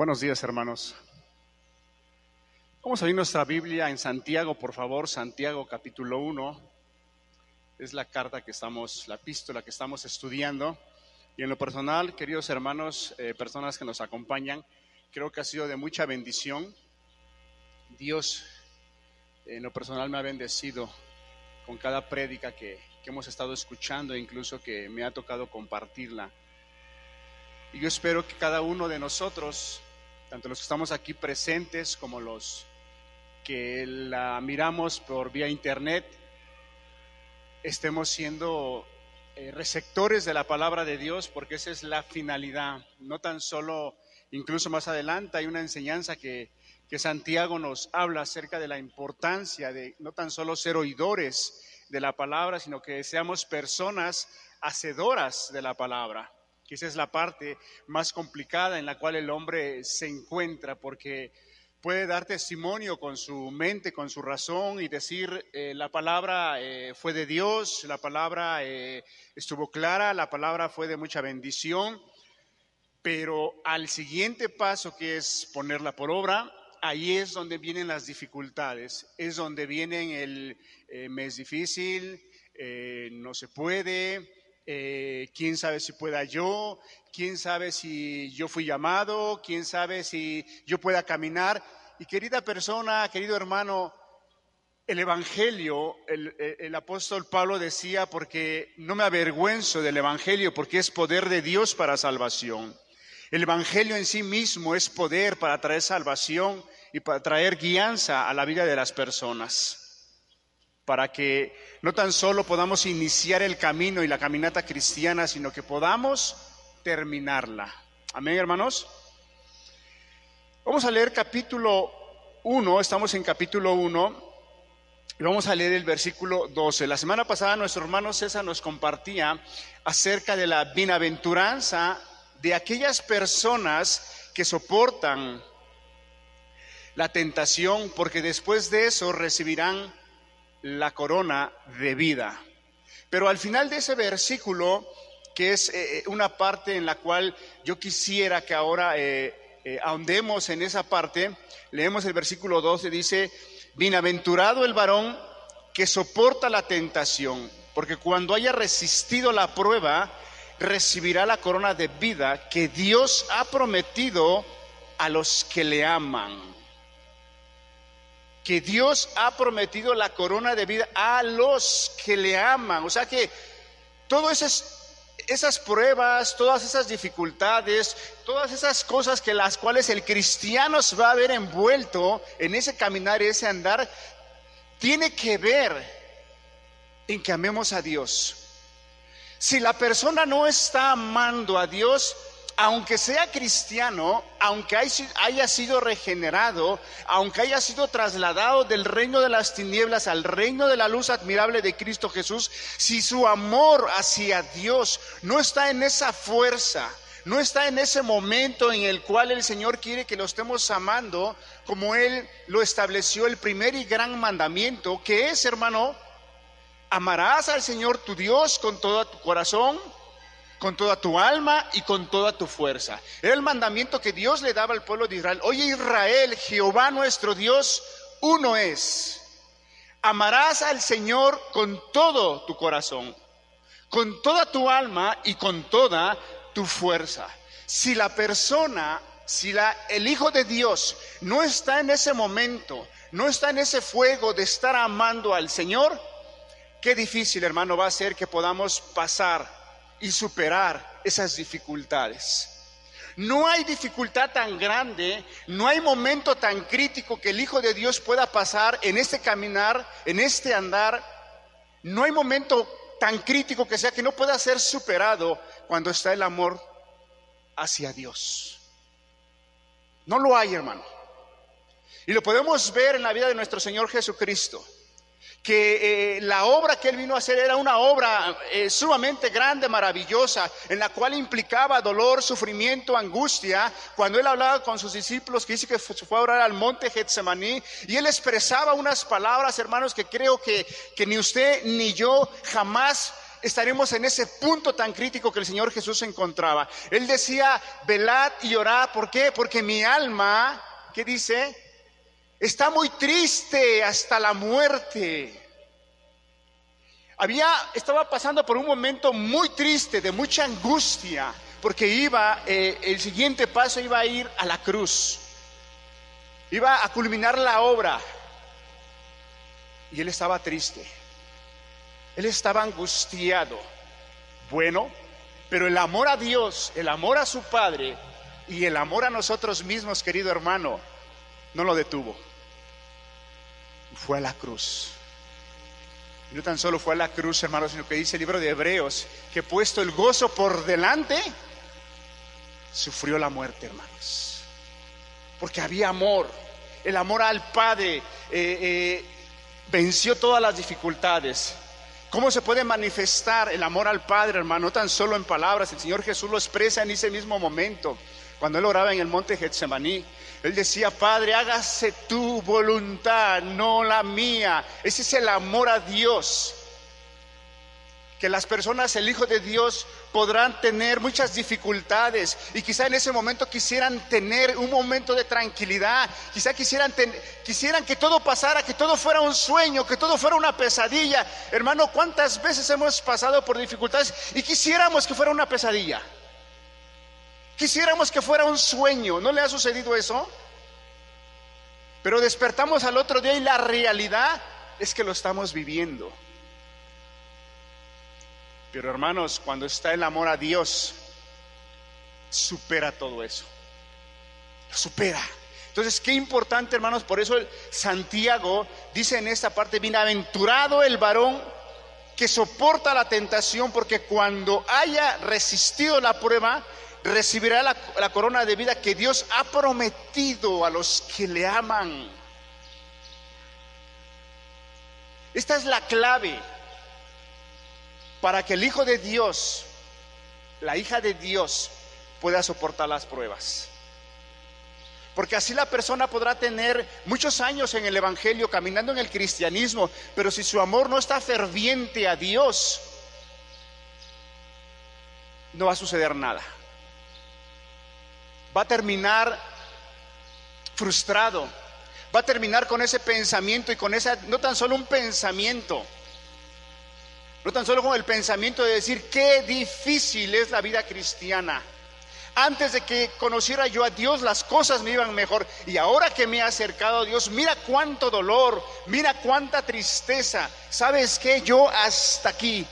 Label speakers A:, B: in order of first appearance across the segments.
A: Buenos días, hermanos. Vamos a abrir nuestra Biblia en Santiago, por favor, Santiago capítulo 1. Es la carta que estamos, la epístola que estamos estudiando. Y en lo personal, queridos hermanos, eh, personas que nos acompañan, creo que ha sido de mucha bendición. Dios, en lo personal, me ha bendecido con cada prédica que, que hemos estado escuchando incluso que me ha tocado compartirla. Y yo espero que cada uno de nosotros tanto los que estamos aquí presentes como los que la miramos por vía internet, estemos siendo eh, receptores de la palabra de Dios, porque esa es la finalidad. No tan solo, incluso más adelante, hay una enseñanza que, que Santiago nos habla acerca de la importancia de no tan solo ser oidores de la palabra, sino que seamos personas hacedoras de la palabra que esa es la parte más complicada en la cual el hombre se encuentra, porque puede dar testimonio con su mente, con su razón y decir eh, la palabra eh, fue de Dios, la palabra eh, estuvo clara, la palabra fue de mucha bendición, pero al siguiente paso que es ponerla por obra, ahí es donde vienen las dificultades, es donde vienen el mes difícil, no se puede, eh, quién sabe si pueda yo, quién sabe si yo fui llamado, quién sabe si yo pueda caminar. Y querida persona, querido hermano, el Evangelio, el, el, apóstol Pablo decía, porque no me avergüenzo del Evangelio, porque es poder de Dios para salvación. El Evangelio en sí mismo es poder para traer salvación y para traer guianza a la vida de las personas para que no tan solo podamos iniciar el camino y la caminata cristiana, sino que podamos terminarla. Amén, hermanos. Vamos a leer capítulo 1, estamos en capítulo 1, y vamos a leer el versículo 12. La semana pasada nuestro hermano César nos compartía acerca de la bienaventuranza de aquellas personas que soportan la tentación, porque después de eso recibirán la corona de vida. Pero al final de ese versículo, que es eh, eh, una parte en la cual yo quisiera que ahora eh, ahondemos en esa parte, leemos el versículo 12, dice, bienaventurado el varón que soporta la tentación, porque cuando haya resistido la prueba, recibirá la corona de vida que Dios ha prometido a los que le aman que Dios ha prometido la corona de vida a los que le aman. O sea que todas esas, pruebas, todas esas dificultades, todas esas cosas que las cuales el cristiano se va a ver envuelto en ese caminar y ese andar, tiene que ver en que amemos a Dios. Si la persona no está amando a Dios, aunque sea cristiano, aunque haya sido regenerado, aunque haya sido trasladado del reino de las tinieblas al reino de la luz admirable de Cristo Jesús, si su amor hacia Dios no está en esa fuerza, no está en ese momento en el cual el Señor quiere que lo estemos amando, como Él lo estableció el primer y gran mandamiento, que es, hermano, amarás al Señor tu Dios con todo tu corazón, con toda tu alma y con toda tu fuerza. Era el mandamiento que Dios le daba al pueblo de Israel. Oye Israel, Jehová nuestro Dios, uno es. Amarás al Señor con todo tu corazón, con toda tu alma y con toda tu fuerza. Si la persona, si la, el Hijo de Dios no está en ese momento, no está en ese fuego de estar amando al Señor, qué difícil, hermano, va a ser que podamos pasar y superar esas dificultades. No hay dificultad tan grande, no hay momento tan crítico que el Hijo de Dios pueda pasar en este caminar, en este andar. No hay momento tan crítico que sea que no pueda ser superado cuando está el amor hacia Dios. No lo hay, hermano. Y lo podemos ver en la vida de nuestro Señor Jesucristo que eh, la obra que él vino a hacer era una obra eh, sumamente grande, maravillosa, en la cual implicaba dolor, sufrimiento, angustia. Cuando él hablaba con sus discípulos, que dice que fue a orar al monte Getsemaní, y él expresaba unas palabras, hermanos, que creo que, que ni usted ni yo jamás estaremos en ese punto tan crítico que el Señor Jesús se encontraba. Él decía, velad y orad, ¿por qué? Porque mi alma, ¿qué dice? Está muy triste hasta la muerte. Había, estaba pasando por un momento muy triste, de mucha angustia, porque iba, eh, el siguiente paso iba a ir a la cruz, iba a culminar la obra, y él estaba triste, él estaba angustiado. Bueno, pero el amor a Dios, el amor a su Padre y el amor a nosotros mismos, querido hermano, no lo detuvo. Fue a la cruz. Y no tan solo fue a la cruz, hermanos, sino que dice el libro de Hebreos que puesto el gozo por delante, sufrió la muerte, hermanos. Porque había amor, el amor al Padre eh, eh, venció todas las dificultades. ¿Cómo se puede manifestar el amor al Padre, hermano? No tan solo en palabras, el Señor Jesús lo expresa en ese mismo momento, cuando Él oraba en el monte Getsemaní. Él decía, Padre, hágase tu voluntad, no la mía. Ese es el amor a Dios. Que las personas, el Hijo de Dios, podrán tener muchas dificultades y quizá en ese momento quisieran tener un momento de tranquilidad, quizá quisieran, quisieran que todo pasara, que todo fuera un sueño, que todo fuera una pesadilla. Hermano, ¿cuántas veces hemos pasado por dificultades y quisiéramos que fuera una pesadilla? Quisiéramos que fuera un sueño, ¿no le ha sucedido eso? Pero despertamos al otro día y la realidad es que lo estamos viviendo. Pero hermanos, cuando está el amor a Dios, supera todo eso. Lo supera. Entonces, qué importante, hermanos, por eso Santiago dice en esta parte, bienaventurado el varón que soporta la tentación, porque cuando haya resistido la prueba, recibirá la, corona de vida que Dios ha prometido a los que le aman. Esta es la clave para que el Hijo de Dios, la hija de Dios, pueda soportar las pruebas. Porque así la persona podrá tener muchos años en el Evangelio, caminando en el cristianismo, pero si su amor no está ferviente a Dios, no va a suceder nada va a terminar frustrado, va a terminar con ese pensamiento y con esa, no tan solo un pensamiento, no tan solo con el pensamiento de decir qué difícil es la vida cristiana. Antes de que conociera yo a Dios, las cosas me iban mejor. Y ahora que me he acercado a Dios, mira cuánto dolor, mira cuánta tristeza. ¿Sabes qué? Yo hasta aquí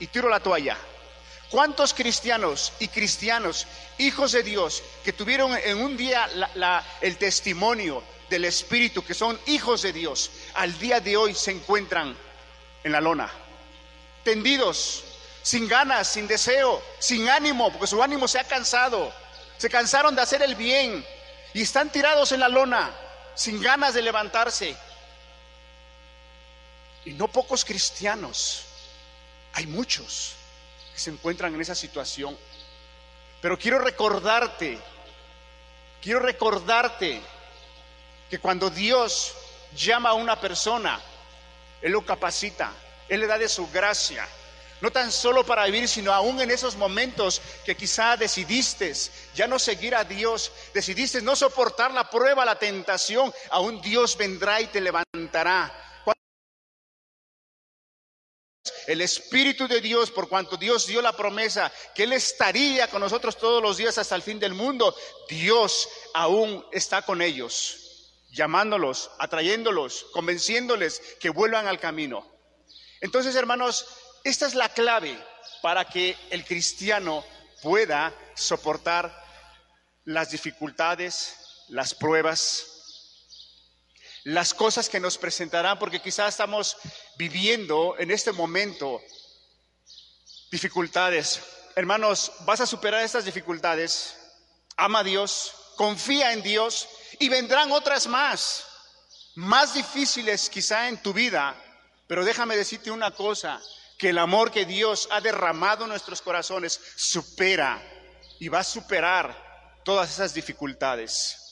A: y tiro la toalla. ¿Cuántos cristianos y cristianos, hijos de Dios, que tuvieron en un día el testimonio del Espíritu, que son hijos de Dios, al día de hoy se encuentran en la lona, tendidos, sin ganas, sin deseo, sin ánimo, porque su ánimo se ha cansado, se cansaron de hacer el bien y están tirados en la lona, sin ganas de levantarse. Y no pocos cristianos, hay muchos que se encuentran en esa situación. Pero quiero recordarte, quiero recordarte que cuando Dios llama a una persona, Él lo capacita, Él le da de su gracia, no tan solo para vivir, sino aún en esos momentos que quizá decidiste ya no seguir a Dios, decidiste no soportar la prueba, la tentación, aún Dios vendrá y te levantará el Espíritu de Dios, por cuanto Dios dio la promesa que Él estaría con nosotros todos los días hasta el fin del mundo, Dios aún está con ellos, llamándolos, atrayéndolos, convenciéndoles que vuelvan al camino. Entonces, hermanos, esta es la clave para que el cristiano pueda soportar las dificultades, las pruebas, las cosas que nos presentarán, porque quizás estamos viviendo en este momento dificultades. Hermanos, vas a superar estas dificultades. Ama a Dios, confía en Dios y vendrán otras más, más difíciles quizá en tu vida. Pero déjame decirte una cosa, que el amor que Dios ha derramado en nuestros corazones supera y va a superar todas esas dificultades.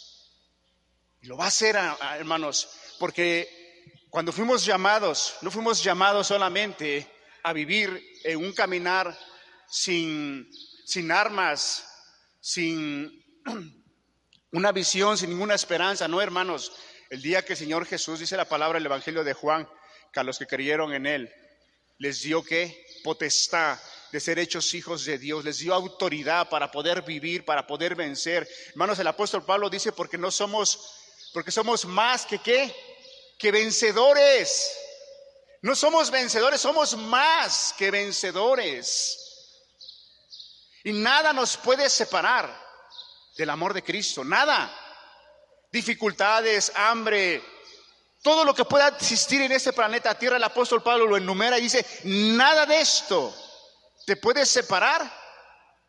A: Y lo va a hacer, hermanos, porque cuando fuimos llamados, no fuimos llamados solamente a vivir en un caminar sin, sin armas, sin una visión, sin ninguna esperanza. No, hermanos, el día que el Señor Jesús dice la palabra del Evangelio de Juan, que a los que creyeron en Él les dio que potestad de ser hechos hijos de Dios, les dio autoridad para poder vivir, para poder vencer. Hermanos, el apóstol Pablo dice porque no somos, porque somos más que qué, que vencedores. No somos vencedores, somos más que vencedores. Y nada nos puede separar del amor de Cristo, nada. Dificultades, hambre, todo lo que pueda existir en este planeta Tierra, el apóstol Pablo lo enumera y dice, nada de esto te puede separar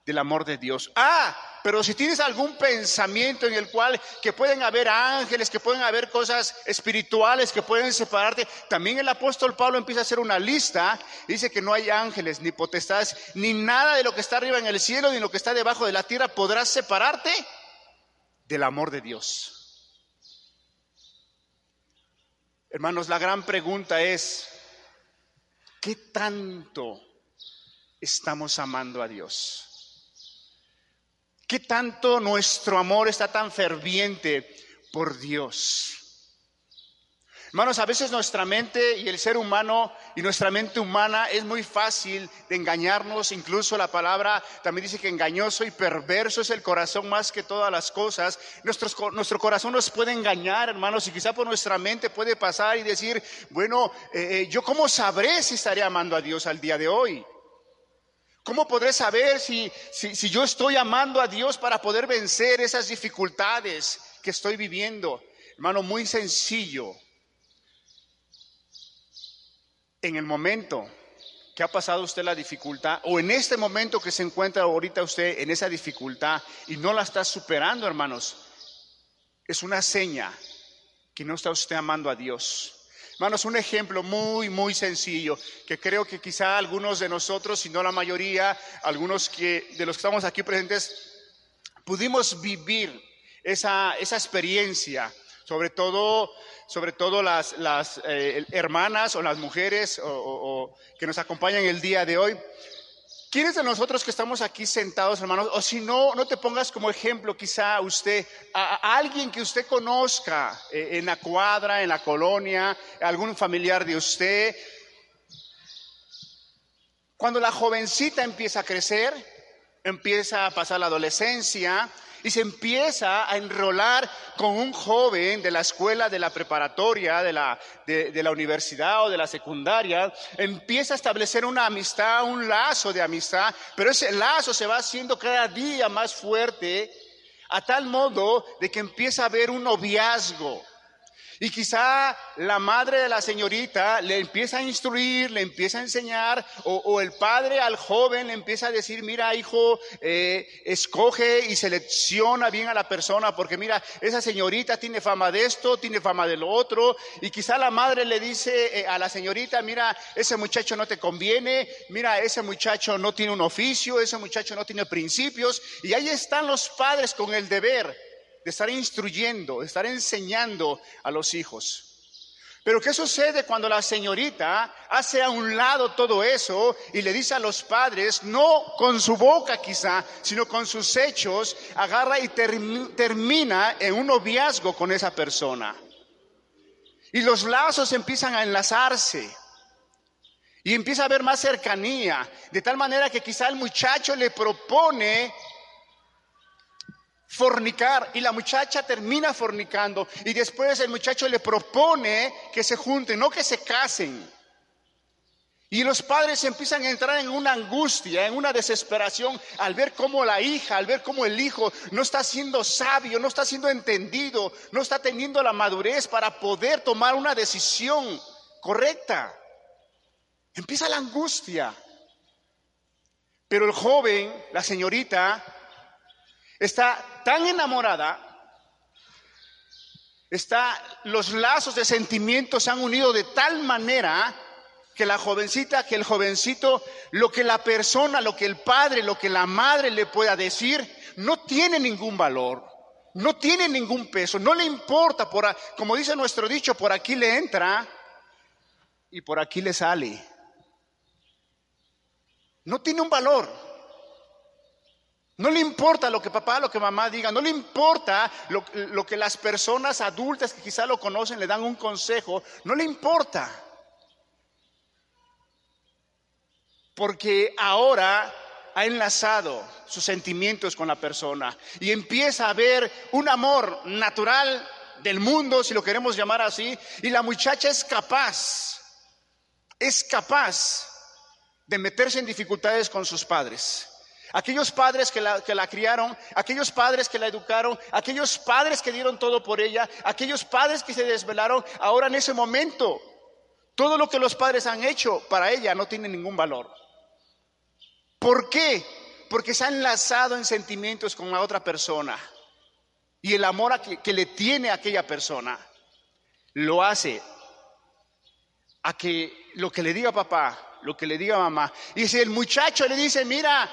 A: del amor de Dios. Ah, pero si tienes algún pensamiento en el cual que pueden haber ángeles, que pueden haber cosas espirituales que pueden separarte, también el apóstol Pablo empieza a hacer una lista, dice que no hay ángeles, ni potestades, ni nada de lo que está arriba en el cielo, ni lo que está debajo de la tierra podrá separarte del amor de Dios. Hermanos, la gran pregunta es, ¿qué tanto estamos amando a Dios? ¿Qué tanto nuestro amor está tan ferviente por Dios? Hermanos, a veces nuestra mente y el ser humano y nuestra mente humana es muy fácil de engañarnos. Incluso la palabra también dice que engañoso y perverso es el corazón más que todas las cosas. nuestro corazón nos puede engañar, hermanos, y quizá por nuestra mente puede pasar y decir, bueno, eh, eh, yo cómo sabré si estaré amando a Dios al día de hoy. ¿Cómo podré saber si, si, yo estoy amando a Dios para poder vencer esas dificultades que estoy viviendo? Hermano, muy sencillo. En el momento que ha pasado usted la dificultad, o en este momento que se encuentra ahorita usted en esa dificultad y no la está superando, hermanos, es una seña que no está usted amando a Dios. Hermanos, un ejemplo muy, muy sencillo, que creo que quizá algunos de nosotros, si no la mayoría, algunos que, de los que estamos aquí presentes, pudimos vivir esa, esa experiencia, sobre todo, sobre todo las, las eh, hermanas o las mujeres o, que nos acompañan el día de hoy, ¿Quiénes de nosotros que estamos aquí sentados, hermanos? O si no, no te pongas como ejemplo quizá usted, a, alguien que usted conozca eh, en la cuadra, en la colonia, algún familiar de usted. Cuando la jovencita empieza a crecer, empieza a pasar la adolescencia, y se empieza a enrolar con un joven de la escuela, de la preparatoria, de la, de, la universidad o de la secundaria, empieza a establecer una amistad, un lazo de amistad, pero ese lazo se va haciendo cada día más fuerte a tal modo de que empieza a haber un noviazgo y quizá la madre de la señorita le empieza a instruir, le empieza a enseñar, o, el padre al joven le empieza a decir, mira hijo, eh, escoge y selecciona bien a la persona, porque mira, esa señorita tiene fama de esto, tiene fama de lo otro, y quizá la madre le dice eh, a la señorita, mira, ese muchacho no te conviene, mira, ese muchacho no tiene un oficio, ese muchacho no tiene principios, y ahí están los padres con el deber de estar instruyendo, de estar enseñando a los hijos. Pero ¿qué sucede cuando la señorita hace a un lado todo eso y le dice a los padres, no con su boca quizá, sino con sus hechos, agarra y termina en un noviazgo con esa persona? Y los lazos empiezan a enlazarse. Y empieza a haber más cercanía, de tal manera que quizá el muchacho le propone fornicar y la muchacha termina fornicando y después el muchacho le propone que se junten, no que se casen. Y los padres empiezan a entrar en una angustia, en una desesperación al ver cómo la hija, al ver cómo el hijo no está siendo sabio, no está siendo entendido, no está teniendo la madurez para poder tomar una decisión correcta. Empieza la angustia. Pero el joven, la señorita, está tan enamorada, está, los lazos de sentimiento se han unido de tal manera que la jovencita, que el jovencito, lo que la persona, lo que el padre, lo que la madre le pueda decir, no tiene ningún valor, no tiene ningún peso, no le importa, por, como dice nuestro dicho, por aquí le entra y por aquí le sale. no tiene un valor. No le importa lo que papá, lo que mamá diga, no le importa lo, que las personas adultas que quizá lo conocen le dan un consejo, no le importa. Porque ahora ha enlazado sus sentimientos con la persona y empieza a haber un amor natural del mundo, si lo queremos llamar así, y la muchacha es capaz, es capaz de meterse en dificultades con sus padres. Aquellos padres que la, criaron, aquellos padres que la educaron, aquellos padres que dieron todo por ella, aquellos padres que se desvelaron, ahora en ese momento, todo lo que los padres han hecho para ella no tiene ningún valor. ¿Por qué? Porque se ha enlazado en sentimientos con la otra persona. Y el amor que, que le tiene a aquella persona lo hace a que lo que le diga papá, lo que le diga mamá. Y si el muchacho le dice, mira,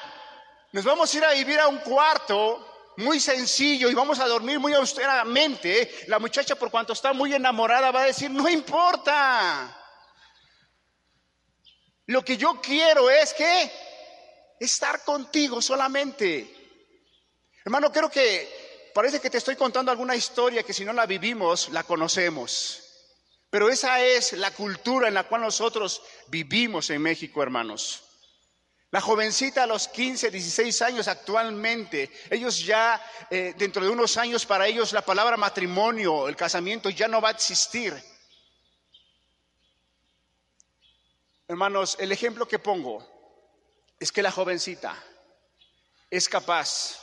A: nos vamos a ir a vivir a un cuarto muy sencillo y vamos a dormir muy austeramente, la muchacha por cuanto está muy enamorada va a decir, no importa. Lo que yo quiero es que estar contigo solamente. Hermano, creo que parece que te estoy contando alguna historia que si no la vivimos, la conocemos. Pero esa es la cultura en la cual nosotros vivimos en México, hermanos. La jovencita a los 15, 16 años actualmente, ellos ya, eh, dentro de unos años para ellos la palabra matrimonio, el casamiento ya no va a existir. Hermanos, el ejemplo que pongo es que la jovencita es capaz,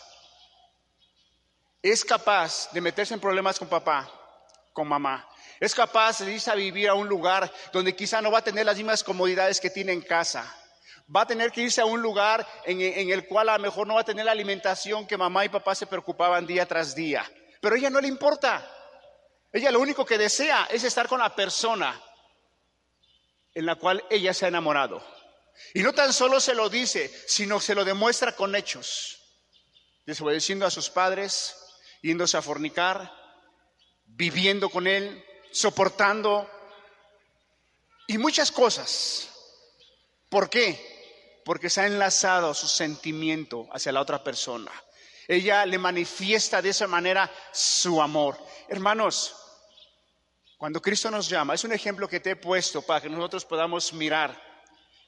A: es capaz de meterse en problemas con papá, con mamá, es capaz de irse a vivir a un lugar donde quizá no va a tener las mismas comodidades que tiene en casa va a tener que irse a un lugar en, el cual a lo mejor no va a tener la alimentación que mamá y papá se preocupaban día tras día. Pero ella no le importa. Ella lo único que desea es estar con la persona en la cual ella se ha enamorado. Y no tan solo se lo dice, sino se lo demuestra con hechos. Desobedeciendo a sus padres, yéndose a fornicar, viviendo con él, soportando y muchas cosas. ¿Por qué? Porque se ha enlazado su sentimiento hacia la otra persona. Ella le manifiesta de esa manera su amor. Hermanos, cuando Cristo nos llama, es un ejemplo que te he puesto para que nosotros podamos mirar.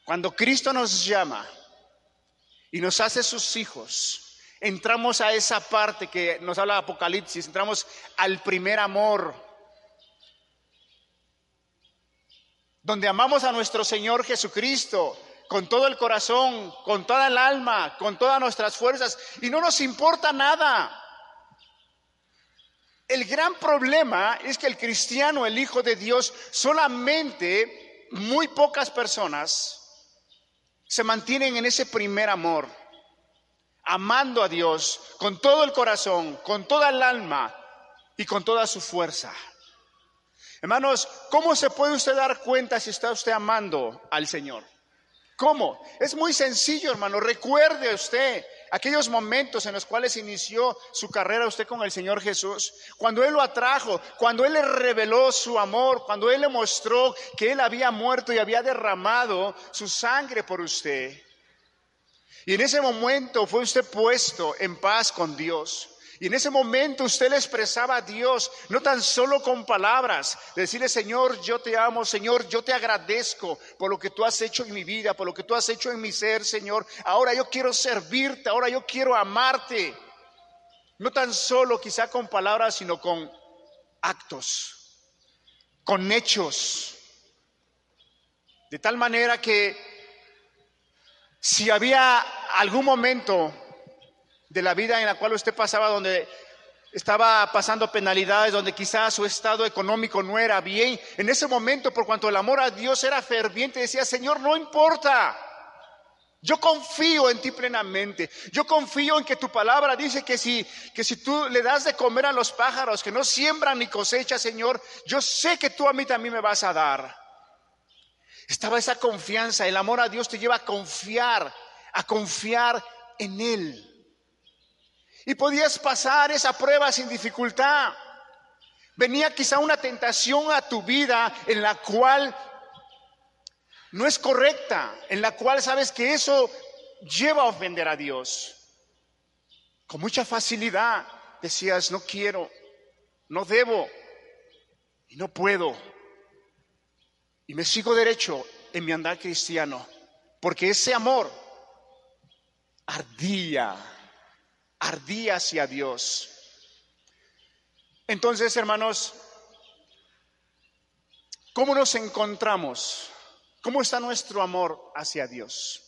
A: Cuando Cristo nos llama y nos hace sus hijos, entramos a esa parte que nos habla Apocalipsis, entramos al primer amor, donde amamos a nuestro Señor Jesucristo, con todo el corazón, con toda el alma, con todas nuestras fuerzas y no nos importa nada. El gran problema es que el cristiano, el Hijo de Dios, solamente muy pocas personas se mantienen en ese primer amor, amando a Dios con todo el corazón, con toda el alma y con toda su fuerza. Hermanos, ¿cómo se puede usted dar cuenta si está usted amando al Señor? ¿Cómo? Es muy sencillo, hermano. Recuerde usted aquellos momentos en los cuales inició su carrera usted con el Señor Jesús, cuando Él lo atrajo, cuando Él le reveló su amor, cuando Él le mostró que Él había muerto y había derramado su sangre por usted. Y en ese momento fue usted puesto en paz con Dios. Y en ese momento usted le expresaba a Dios, no tan solo con palabras, decirle, Señor, yo te amo, Señor, yo te agradezco por lo que tú has hecho en mi vida, por lo que tú has hecho en mi ser, Señor. Ahora yo quiero servirte, ahora yo quiero amarte. No tan solo quizá con palabras, sino con actos, con hechos. De tal manera que si había algún momento de la vida en la cual usted pasaba, donde estaba pasando penalidades, donde quizás su estado económico no era bien, en ese momento, por cuanto el amor a Dios era ferviente, decía, Señor, no importa. Yo confío en ti plenamente. Yo confío en que tu palabra dice que si, que si tú le das de comer a los pájaros que no siembran ni cosechan, Señor, yo sé que tú a mí también me vas a dar. Estaba esa confianza. El amor a Dios te lleva a confiar, a confiar en Él. Y podías pasar esa prueba sin dificultad. Venía quizá una tentación a tu vida en la cual no es correcta, en la cual sabes que eso lleva a ofender a Dios. Con mucha facilidad decías, no quiero, no debo y no puedo. Y me sigo derecho en mi andar cristiano, porque ese amor ardía, ardía hacia Dios. Entonces, hermanos, ¿cómo nos encontramos? ¿Cómo está nuestro amor hacia Dios?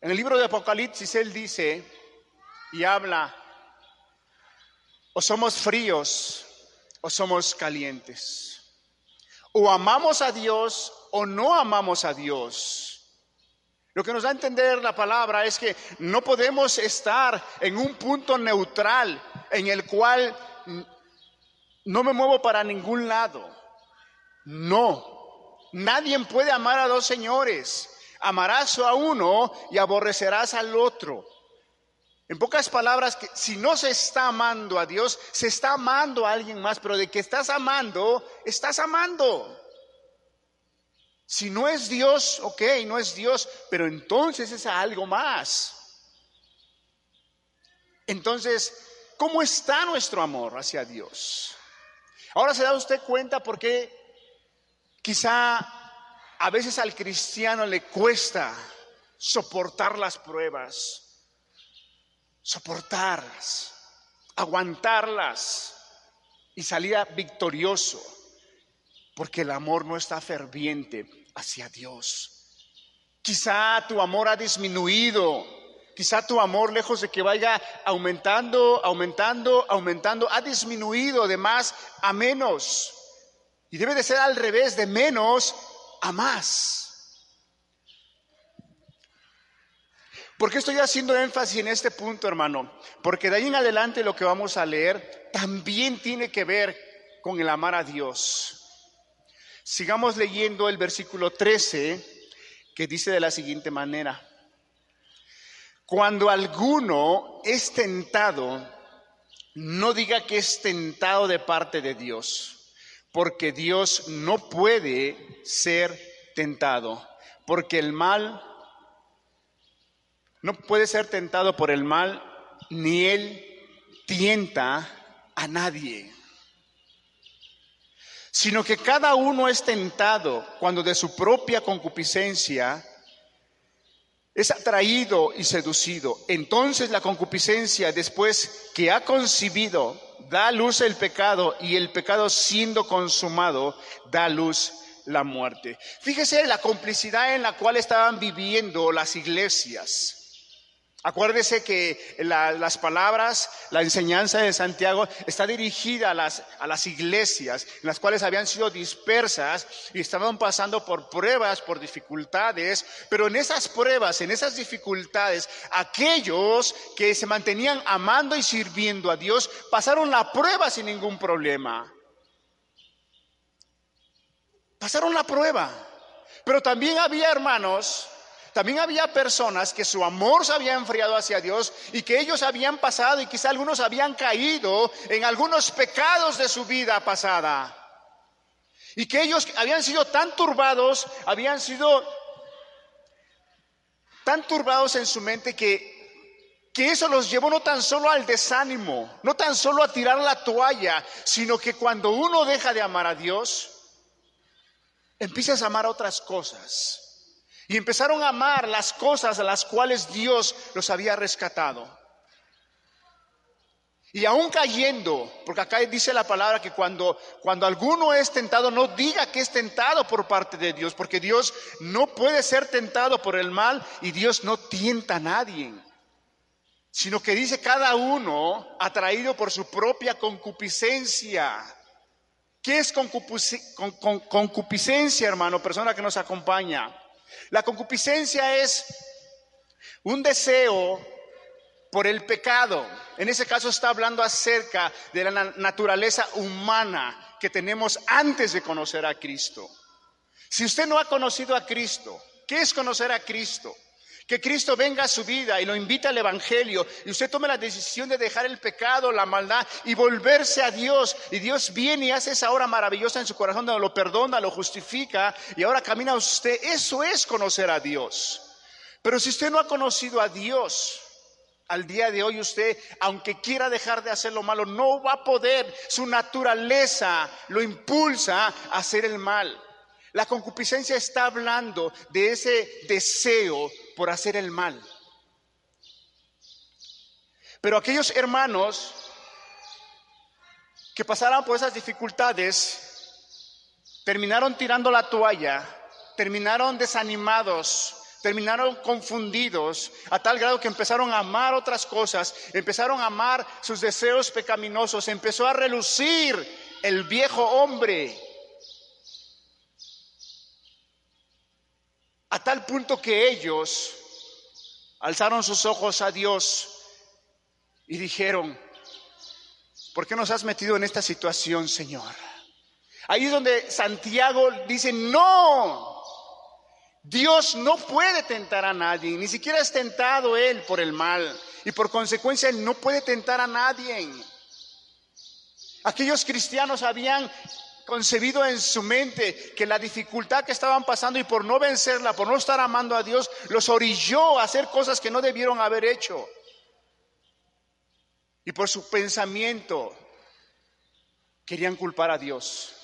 A: En el libro de Apocalipsis él dice y habla, o somos fríos o somos calientes, o amamos a Dios o no amamos a Dios. Lo que nos da a entender la palabra es que no podemos estar en un punto neutral en el cual no me muevo para ningún lado. No, nadie puede amar a dos señores amarás a uno y aborrecerás al otro. En pocas palabras, que si no se está amando a Dios, se está amando a alguien más, pero de que estás amando, estás amando. Si no es Dios, ok, no es Dios, pero entonces es algo más. Entonces, ¿cómo está nuestro amor hacia Dios? Ahora se da usted cuenta por qué quizá a veces al cristiano le cuesta soportar las pruebas, soportarlas, aguantarlas y salir victorioso, porque el amor no está ferviente hacia Dios. Quizá tu amor ha disminuido, quizá tu amor, lejos de que vaya aumentando, aumentando, aumentando, ha disminuido de más a menos. Y debe de ser al revés, de menos a más. ¿Por qué estoy haciendo énfasis en este punto, hermano? Porque de ahí en adelante lo que vamos a leer también tiene que ver con el amar a Dios. Sigamos leyendo el versículo 13 que dice de la siguiente manera. Cuando alguno es tentado, no diga que es tentado de parte de Dios porque Dios no puede ser tentado, porque el mal no puede ser tentado por el mal, ni él tienta a nadie, sino que cada uno es tentado cuando de su propia concupiscencia es atraído y seducido. Entonces la concupiscencia, después que ha concibido, da luz el pecado y el pecado siendo consumado, da luz la muerte. Fíjese la complicidad en la cual estaban viviendo las iglesias. Acuérdese que las palabras, la enseñanza de Santiago está dirigida a las, a las iglesias, en las cuales habían sido dispersas y estaban pasando por pruebas, por dificultades, pero en esas pruebas, en esas dificultades, aquellos que se mantenían amando y sirviendo a Dios pasaron la prueba sin ningún problema. Pasaron la prueba. Pero también había hermanos también había personas que su amor se había enfriado hacia Dios y que ellos habían pasado y quizá algunos habían caído en algunos pecados de su vida pasada. Y que ellos habían sido tan turbados, habían sido tan turbados en su mente que, que eso los llevó no tan solo al desánimo, no tan solo a tirar la toalla, sino que cuando uno deja de amar a Dios, empiezas a amar otras cosas. Y empezaron a amar las cosas a las cuales Dios los había rescatado. Y aún cayendo, porque acá dice la palabra que cuando, cuando alguno es tentado, no diga que es tentado por parte de Dios, porque Dios no puede ser tentado por el mal y Dios no tienta a nadie, sino que dice cada uno atraído por su propia concupiscencia. ¿Qué es concupiscencia, hermano, persona que nos acompaña? La concupiscencia es un deseo por el pecado. En ese caso está hablando acerca de la naturaleza humana que tenemos antes de conocer a Cristo. Si usted no ha conocido a Cristo, ¿qué es conocer a Cristo? Que Cristo venga a su vida y lo invita al Evangelio y usted tome la decisión de dejar el pecado, la maldad y volverse a Dios. Y Dios viene y hace esa obra maravillosa en su corazón donde lo perdona, lo justifica y ahora camina usted. Eso es conocer a Dios. Pero si usted no ha conocido a Dios, al día de hoy usted, aunque quiera dejar de hacer lo malo, no va a poder. Su naturaleza lo impulsa a hacer el mal. La concupiscencia está hablando de ese deseo por hacer el mal. Pero aquellos hermanos que pasaron por esas dificultades terminaron tirando la toalla, terminaron desanimados, terminaron confundidos a tal grado que empezaron a amar otras cosas, empezaron a amar sus deseos pecaminosos, empezó a relucir el viejo hombre a tal punto que ellos alzaron sus ojos a Dios y dijeron, ¿por qué nos has metido en esta situación, Señor? Ahí es donde Santiago dice, no, Dios no puede tentar a nadie, ni siquiera es tentado Él por el mal, y por consecuencia Él no puede tentar a nadie. Aquellos cristianos habían concebido en su mente que la dificultad que estaban pasando y por no vencerla, por no estar amando a Dios, los orilló a hacer cosas que no debieron haber hecho. Y por su pensamiento querían culpar a Dios.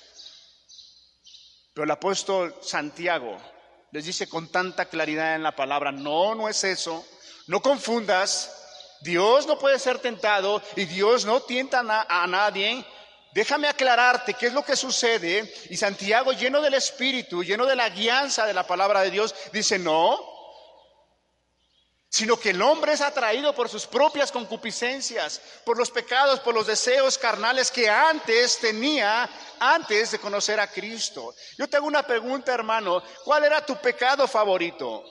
A: Pero el apóstol Santiago les dice con tanta claridad en la palabra, no, no es eso, no confundas, Dios no puede ser tentado y Dios no tienta a, nadie, Déjame aclararte qué es lo que sucede. Y Santiago, lleno del Espíritu, lleno de la guianza de la palabra de Dios, dice, no, sino que el hombre es atraído por sus propias concupiscencias, por los pecados, por los deseos carnales que antes tenía, antes de conocer a Cristo. Yo te hago una pregunta, hermano, ¿cuál era tu pecado favorito?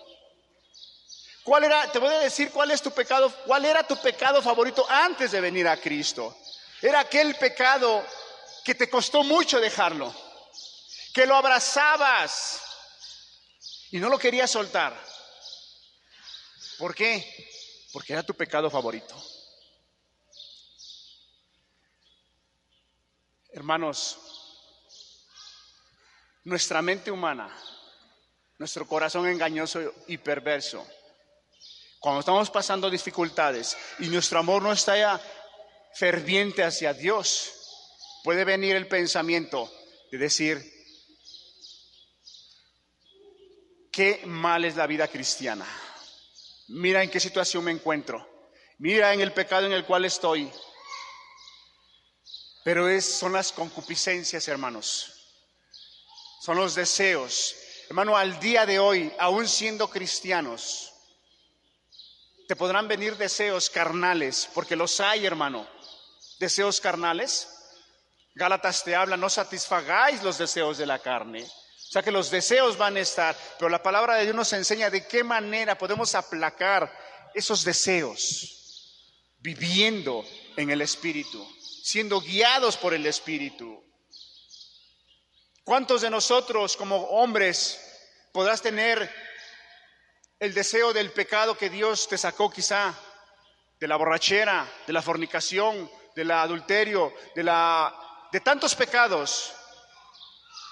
A: ¿Cuál era, te voy a decir cuál es tu pecado, cuál era tu pecado favorito antes de venir a Cristo? Era aquel pecado que te costó mucho dejarlo, que lo abrazabas y no lo querías soltar. ¿Por qué? Porque era tu pecado favorito. Hermanos, nuestra mente humana, nuestro corazón engañoso y perverso, cuando estamos pasando dificultades y nuestro amor no está ferviente hacia Dios, puede venir el pensamiento de decir, qué mal es la vida cristiana. Mira en qué situación me encuentro. Mira en el pecado en el cual estoy. Pero es, son las concupiscencias, hermanos. Son los deseos. Hermano, al día de hoy, aún siendo cristianos, te podrán venir deseos carnales, porque los hay, hermano deseos carnales. Gálatas te habla, no satisfagáis los deseos de la carne. O sea que los deseos van a estar, pero la palabra de Dios nos enseña de qué manera podemos aplacar esos deseos, viviendo en el Espíritu, siendo guiados por el Espíritu. ¿Cuántos de nosotros como hombres podrás tener el deseo del pecado que Dios te sacó quizá, de la borrachera, de la fornicación, del adulterio, de, la, de tantos pecados.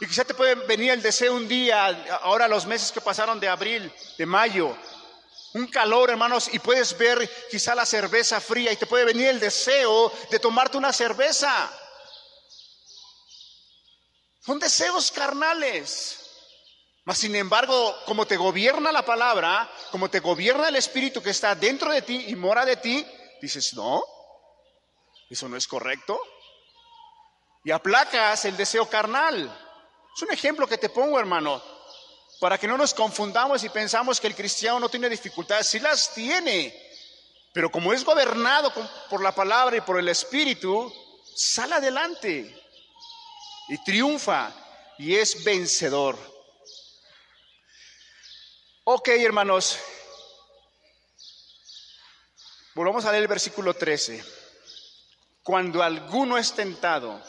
A: Y quizá te puede venir el deseo un día, ahora los meses que pasaron de abril, de mayo, un calor, hermanos, y puedes ver quizá la cerveza fría y te puede venir el deseo de tomarte una cerveza. Son deseos carnales. Mas, sin embargo, como te gobierna la palabra, como te gobierna el Espíritu que está dentro de ti y mora de ti, dices, no, eso no es correcto. Y aplacas el deseo carnal. Es un ejemplo que te pongo, hermano, para que no nos confundamos y pensamos que el cristiano no tiene dificultades. Sí las tiene, pero como es gobernado por la palabra y por el Espíritu, sale adelante y triunfa y es vencedor. Ok, hermanos, volvamos a leer el versículo 13. Cuando alguno es tentado,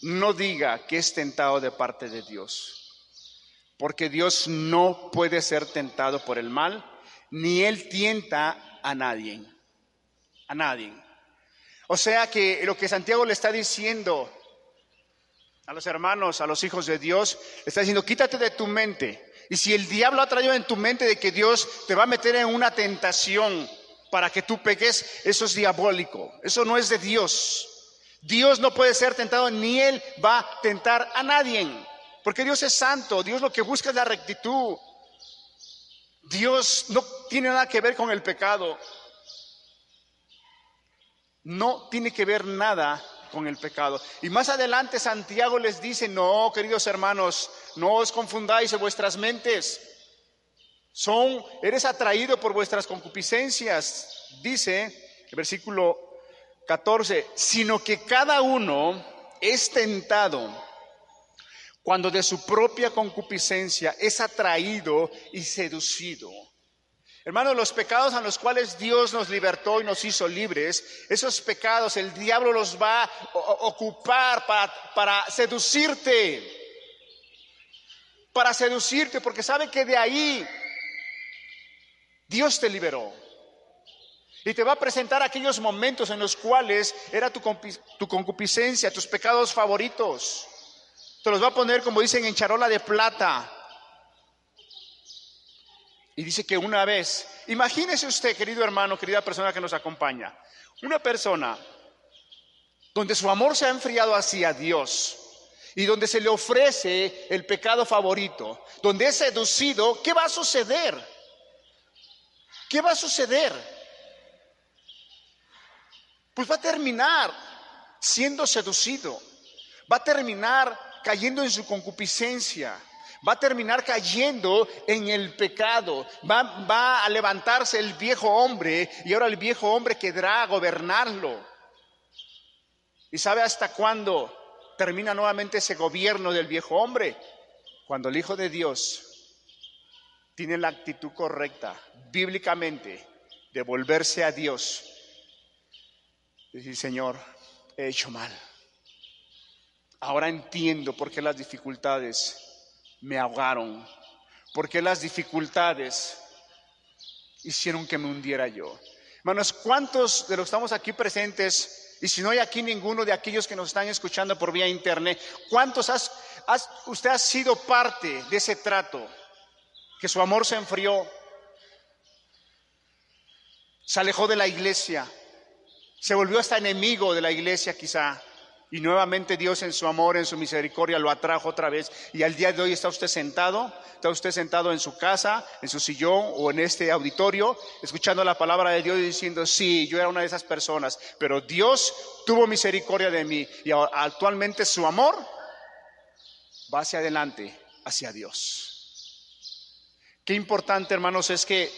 A: no diga que es tentado de parte de Dios, porque Dios no puede ser tentado por el mal, ni él tienta a nadie. A nadie. O sea que lo que Santiago le está diciendo a los hermanos, a los hijos de Dios, le está diciendo, quítate de tu mente. Y si el diablo ha traído en tu mente de que Dios te va a meter en una tentación para que tú peques, eso es diabólico, eso no es de Dios. Dios no puede ser tentado, ni Él va a tentar a nadie, porque Dios es santo, Dios lo que busca es la rectitud. Dios no tiene nada que ver con el pecado, no tiene que ver nada con el pecado. Y más adelante Santiago les dice, no, queridos hermanos, no os confundáis en vuestras mentes. Son, eres atraído por vuestras concupiscencias, dice el versículo 14, sino que cada uno es tentado cuando de su propia concupiscencia es atraído y seducido. Hermanos, los pecados a los cuales Dios nos libertó y nos hizo libres, esos pecados el diablo los va a ocupar para, para seducirte, para seducirte, porque sabe que de ahí Dios te liberó. Y te va a presentar aquellos momentos en los cuales era tu, tu concupiscencia, tus pecados favoritos. Te los va a poner, como dicen, en charola de plata y dice que una vez, imagínese usted, querido hermano, querida persona que nos acompaña, una persona donde su amor se ha enfriado hacia Dios y donde se le ofrece el pecado favorito, donde es seducido, ¿qué va a suceder? ¿Qué va a suceder? Pues va a terminar siendo seducido, va a terminar cayendo en su concupiscencia va a terminar cayendo en el pecado, va, va, a levantarse el viejo hombre y ahora el viejo hombre quedará gobernarlo. ¿Y sabe hasta cuándo termina nuevamente ese gobierno del viejo hombre? Cuando el Hijo de Dios tiene la actitud correcta, bíblicamente, de volverse a Dios. Decir, Señor, he hecho mal. Ahora entiendo por qué las dificultades me ahogaron, porque las dificultades hicieron que me hundiera yo. Hermanos, ¿cuántos de los que estamos aquí presentes, y si no hay aquí ninguno de aquellos que nos están escuchando por vía internet, cuántos has, usted ha sido parte de ese trato, que su amor se enfrió, se alejó de la iglesia, se volvió hasta enemigo de la iglesia quizá? Y nuevamente Dios en su amor, en su misericordia lo atrajo otra vez. Y al día de hoy está usted sentado, está usted sentado en su casa, en su sillón o en este auditorio, escuchando la palabra de Dios y diciendo, sí, yo era una de esas personas, pero Dios tuvo misericordia de mí y actualmente su amor va hacia adelante, hacia Dios. Qué importante, hermanos, es que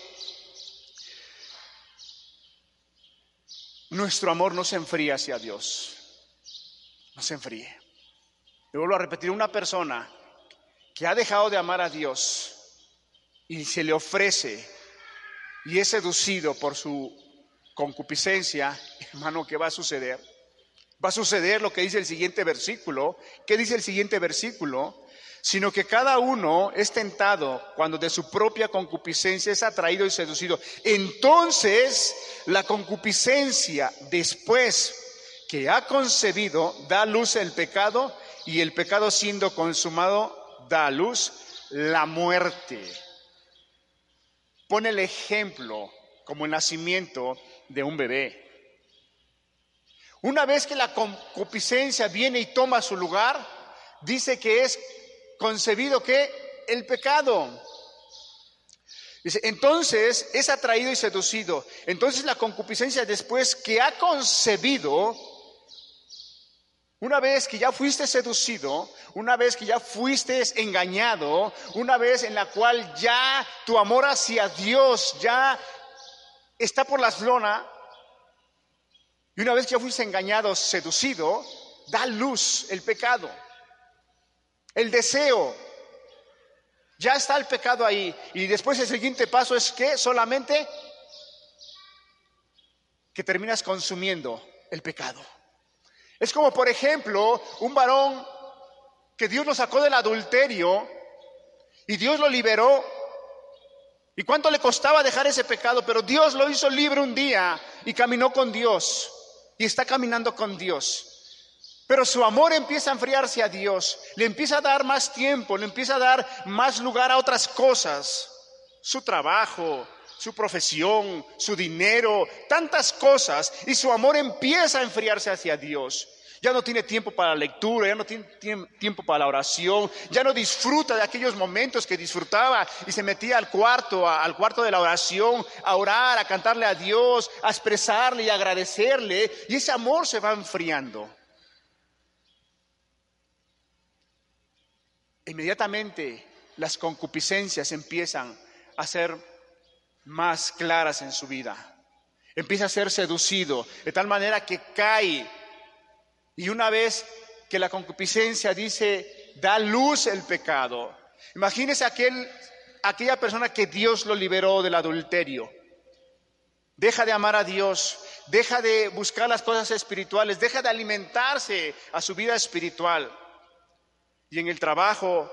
A: nuestro amor no se enfría hacia Dios no se enfríe. Le vuelvo a repetir, una persona que ha dejado de amar a Dios y se le ofrece y es seducido por su concupiscencia, hermano, ¿qué va a suceder? Va a suceder lo que dice el siguiente versículo. ¿Qué dice el siguiente versículo? Sino que cada uno es tentado cuando de su propia concupiscencia es atraído y seducido. Entonces la concupiscencia después que ha concebido da luz el pecado y el pecado siendo consumado da a luz la muerte. Pone el ejemplo como el nacimiento de un bebé. Una vez que la concupiscencia viene y toma su lugar, dice que es concebido que el pecado. Dice, entonces es atraído y seducido. Entonces la concupiscencia después que ha concebido una vez que ya fuiste seducido, una vez que ya fuiste engañado, una vez en la cual ya tu amor hacia Dios ya está por la lona, y una vez que ya fuiste engañado, seducido, da luz el pecado, el deseo. Ya está el pecado ahí. Y después el siguiente paso es que solamente que terminas consumiendo el pecado. Es como, por ejemplo, un varón que Dios lo sacó del adulterio y Dios lo liberó ¿Y cuánto le costaba dejar ese pecado? Pero Dios lo hizo libre un día y caminó con Dios. Y está caminando con Dios. Pero su amor empieza a enfriarse a Dios, le empieza a dar más tiempo, le empieza a dar más lugar a otras cosas, su trabajo, su profesión, su dinero, tantas cosas, y su amor empieza a enfriarse hacia Dios. Ya no tiene tiempo para la lectura, ya no tiene tiempo para la oración, ya no disfruta de aquellos momentos que disfrutaba y se metía al cuarto, al cuarto de la oración, a orar, a cantarle a Dios, a expresarle y agradecerle, y ese amor se va enfriando. Inmediatamente las concupiscencias empiezan a ser más claras en su vida. Empieza a ser seducido de tal manera que cae. Y una vez que la concupiscencia dice, da luz el pecado. Imagínese aquel, aquella persona que Dios lo liberó del adulterio. Deja de amar a Dios, deja de buscar las cosas espirituales, deja de alimentarse a su vida espiritual y en el trabajo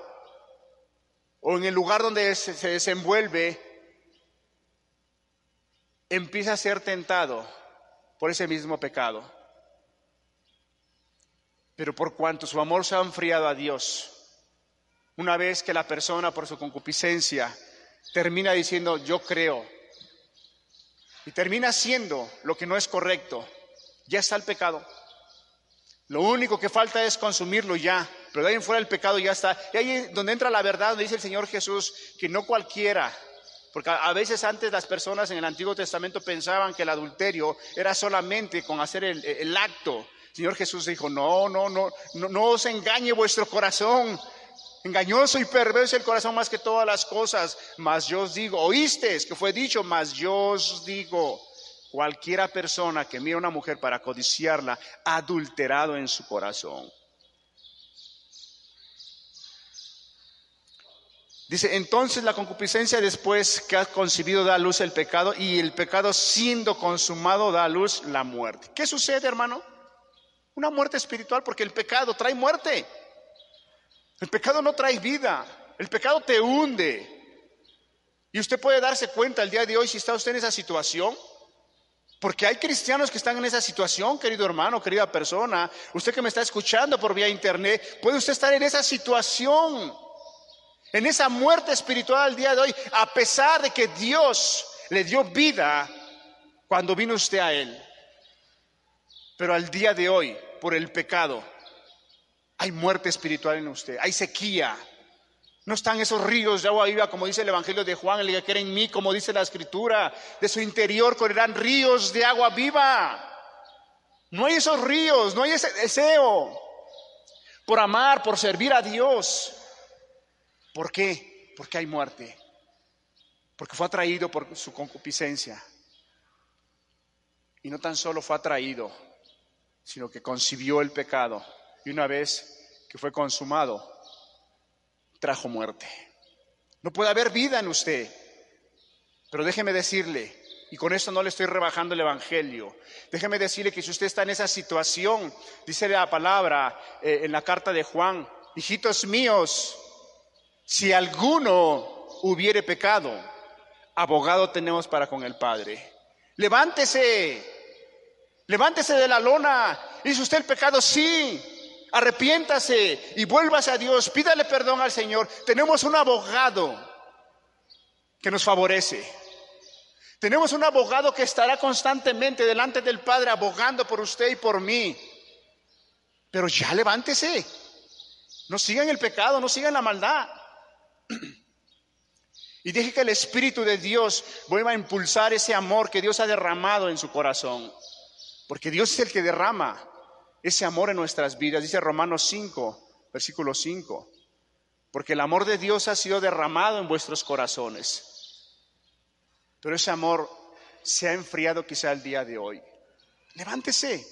A: o en el lugar donde se desenvuelve, empieza a ser tentado por ese mismo pecado. Pero por cuanto su amor se ha enfriado a Dios, una vez que la persona por su concupiscencia termina diciendo yo creo y termina haciendo lo que no es correcto, ya está el pecado. Lo único que falta es consumirlo ya, pero de ahí en fuera el pecado ya está. Y ahí es donde entra la verdad, donde dice el Señor Jesús que no cualquiera, porque a veces antes las personas en el Antiguo Testamento pensaban que el adulterio era solamente con hacer el, acto. Señor Jesús dijo, no, no, no, no, os engañe vuestro corazón. Engañoso y perverso el corazón más que todas las cosas. Mas yo os digo, oísteis que fue dicho, mas yo os digo, Cualquiera persona que mira a una mujer para codiciarla adulterado en su corazón. Dice, entonces la concupiscencia después que ha concebido da a luz el pecado y el pecado siendo consumado da a luz la muerte. ¿Qué sucede, hermano? Una muerte espiritual porque el pecado trae muerte. El pecado no trae vida. El pecado te hunde. Y usted puede darse cuenta el día de hoy si está usted en esa situación. Porque hay cristianos que están en esa situación, querido hermano, querida persona. Usted que me está escuchando por vía internet, puede usted estar en esa situación, en esa muerte espiritual al día de hoy, a pesar de que Dios le dio vida cuando vino usted a Él. Pero al día de hoy, por el pecado, hay muerte espiritual en usted, hay sequía, no están esos ríos de agua viva, como dice el Evangelio de Juan, el que en mí, como dice la Escritura. De su interior correrán ríos de agua viva. No hay esos ríos, no hay ese deseo por amar, por servir a Dios. ¿Por qué? Porque hay muerte. Porque fue atraído por su concupiscencia. Y no tan solo fue atraído, sino que concibió el pecado. Y una vez que fue consumado, trajo muerte. No puede haber vida en usted. Pero déjeme decirle, y con esto no le estoy rebajando el Evangelio, déjeme decirle que si usted está en esa situación, dice la palabra eh, en la carta de Juan, hijitos míos, si alguno hubiere pecado, abogado tenemos para con el Padre. Levántese, levántese de la lona. ¿Hizo usted el pecado? Sí arrepiéntase y vuélvase a Dios, pídale perdón al Señor. Tenemos un abogado que nos favorece. Tenemos un abogado que estará constantemente delante del Padre abogando por usted y por mí. Pero ya levántese. No sigan el pecado, no sigan la maldad. Y deje que el Espíritu de Dios vuelva a impulsar ese amor que Dios ha derramado en su corazón. Porque Dios es el que derrama ese amor en nuestras vidas. Dice Romanos 5, versículo 5. Porque el amor de Dios ha sido derramado en vuestros corazones. Pero ese amor se ha enfriado quizá el día de hoy. Levántese.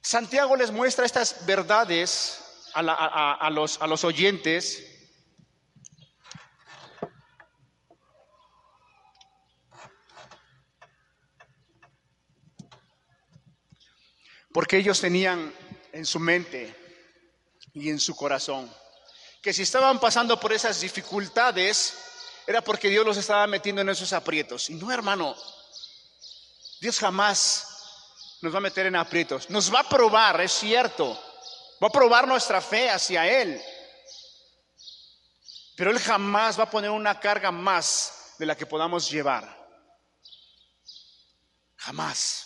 A: Santiago les muestra estas verdades a, los, oyentes porque ellos tenían en su mente y en su corazón que si estaban pasando por esas dificultades, era porque Dios los estaba metiendo en esos aprietos. Y no, hermano, Dios jamás nos va a meter en aprietos. Nos va a probar, es cierto. Va a probar nuestra fe hacia Él. Pero Él jamás va a poner una carga más de la que podamos llevar. Jamás.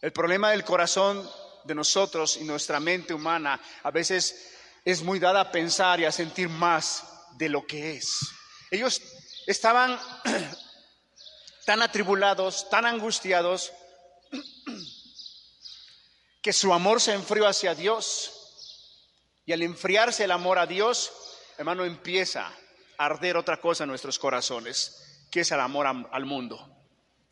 A: El problema del corazón de nosotros y nuestra mente humana a veces es muy dada a pensar y a sentir más de lo que es. Ellos estaban tan atribulados, tan angustiados, que su amor se enfrió hacia Dios. Y al enfriarse el amor a Dios, hermano, empieza a arder otra cosa en nuestros corazones, que es el amor al mundo.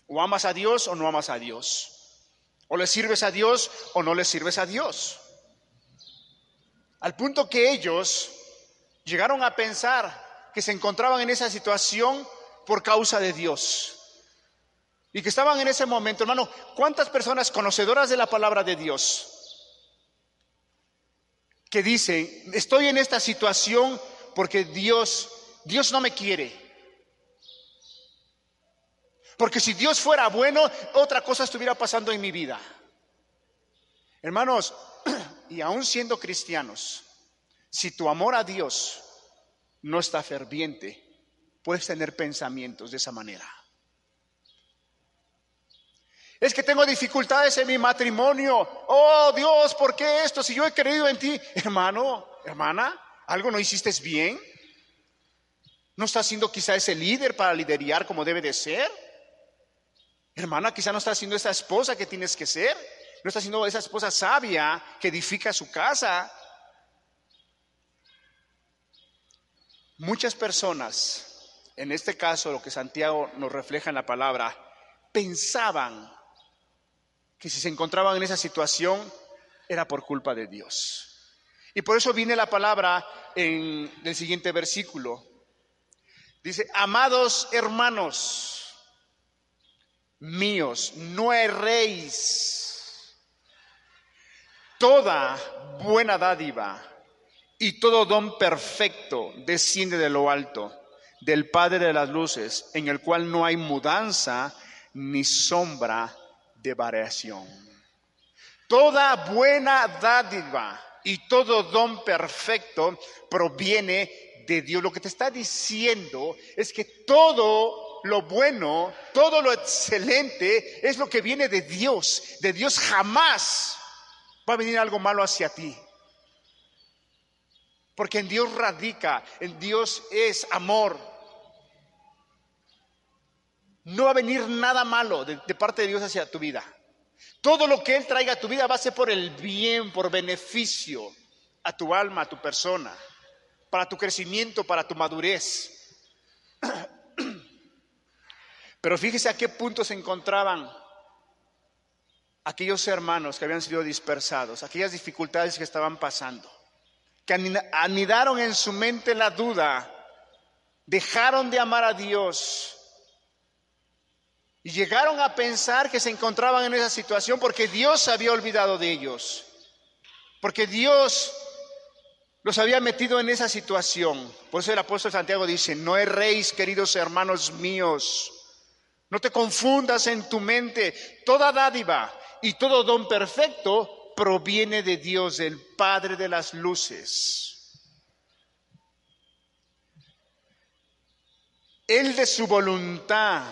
A: O amas a Dios o no amas a Dios. O le sirves a Dios o no le sirves a Dios. Al punto que ellos llegaron a pensar que se encontraban en esa situación por causa de Dios. Y que estaban en ese momento, hermano, ¿cuántas personas conocedoras de la palabra de Dios que dicen, estoy en esta situación porque Dios, Dios no me quiere? Porque si Dios fuera bueno, otra cosa estuviera pasando en mi vida. Hermanos, y aún siendo cristianos, si tu amor a Dios no está ferviente, puedes tener pensamientos de esa manera. Es que tengo dificultades en mi matrimonio. Oh Dios, ¿por qué esto? Si yo he creído en ti, hermano, hermana, ¿algo no hiciste bien? ¿No estás siendo quizá ese líder para liderar como debe de ser? Hermana, quizá no estás siendo esa esposa que tienes que ser. No estás siendo esa esposa sabia que edifica su casa. Muchas personas, en este caso lo que Santiago nos refleja en la palabra, pensaban que si se encontraban en esa situación era por culpa de Dios. Y por eso viene la palabra en el siguiente versículo. Dice, amados hermanos míos, no erréis. Toda buena dádiva y todo don perfecto desciende de lo alto, del Padre de las Luces, en el cual no hay mudanza ni sombra de variación. Toda buena dádiva y todo don perfecto proviene de Dios. Lo que te está diciendo es que todo lo bueno, todo lo excelente es lo que viene de Dios. De Dios jamás va a venir algo malo hacia ti. Porque en Dios radica, en Dios es amor, no va a venir nada malo de, parte de Dios hacia tu vida. Todo lo que Él traiga a tu vida va a ser por el bien, por beneficio a tu alma, a tu persona, para tu crecimiento, para tu madurez. Pero fíjese a qué punto se encontraban aquellos hermanos que habían sido dispersados, aquellas dificultades que estaban pasando, que anidaron en su mente la duda, dejaron de amar a Dios y llegaron a pensar que se encontraban en esa situación porque Dios se había olvidado de ellos, porque Dios los había metido en esa situación. Por eso el apóstol Santiago dice, no erréis, queridos hermanos míos, no te confundas en tu mente, toda dádiva y todo don perfecto proviene de Dios, el Padre de las luces. Él de su voluntad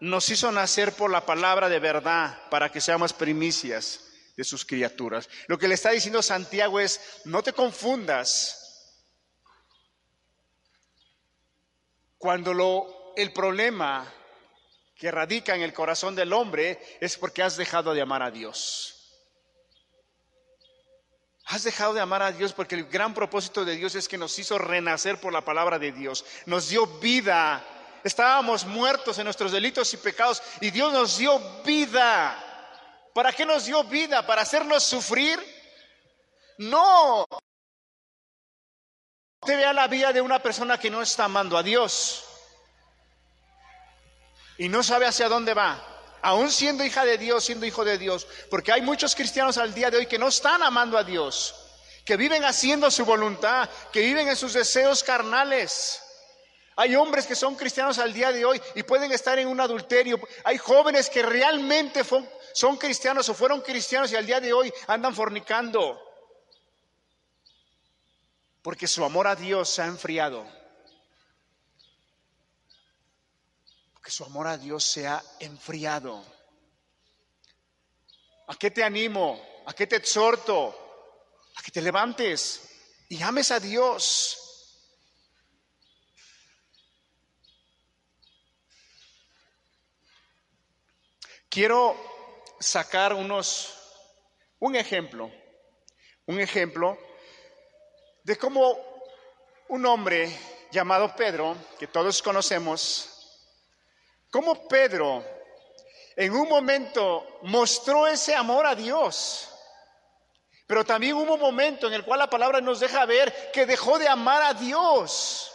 A: nos hizo nacer por la palabra de verdad para que seamos primicias de sus criaturas. Lo que le está diciendo Santiago es, no te confundas. Cuando lo, el problema que radica en el corazón del hombre es porque has dejado de amar a Dios. Has dejado de amar a Dios porque el gran propósito de Dios es que nos hizo renacer por la palabra de Dios. Nos dio vida Estábamos muertos en nuestros delitos y pecados y Dios nos dio vida. ¿Para qué nos dio vida? ¿Para hacernos sufrir? No. Te vea la vida de una persona que no está amando a Dios y no sabe hacia dónde va, aún siendo hija de Dios, siendo hijo de Dios, porque hay muchos cristianos al día de hoy que no están amando a Dios, que viven haciendo su voluntad, que viven en sus deseos carnales. Hay hombres que son cristianos al día de hoy y pueden estar en un adulterio. Hay jóvenes que realmente son cristianos o fueron cristianos y al día de hoy andan fornicando. Porque su amor a Dios se ha enfriado. Porque su amor a Dios se ha enfriado. ¿A qué te animo? ¿A qué te exhorto? A que te levantes y ames a Dios Quiero sacar unos, un ejemplo, un ejemplo de cómo un hombre llamado Pedro, que todos conocemos, cómo Pedro en un momento mostró ese amor a Dios. Pero también hubo un momento en el cual la palabra nos deja ver que dejó de amar a Dios.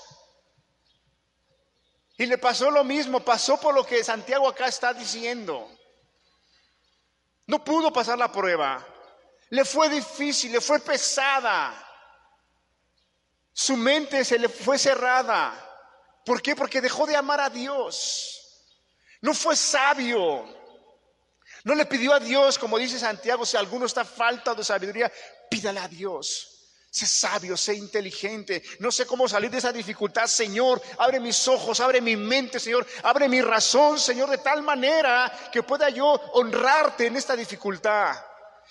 A: Y le pasó lo mismo, pasó por lo que Santiago acá está diciendo. No pudo pasar la prueba. Le fue difícil, le fue pesada. Su mente se le fue cerrada. ¿Por qué? Porque dejó de amar a Dios. No fue sabio. No le pidió a Dios, como dice Santiago, si alguno está falta de sabiduría, pídale a Dios. Sé sabio, sé inteligente. No sé cómo salir de esa dificultad, Señor. Abre mis ojos, abre mi mente, Señor. Abre mi razón, Señor, de tal manera que pueda yo honrarte en esta dificultad.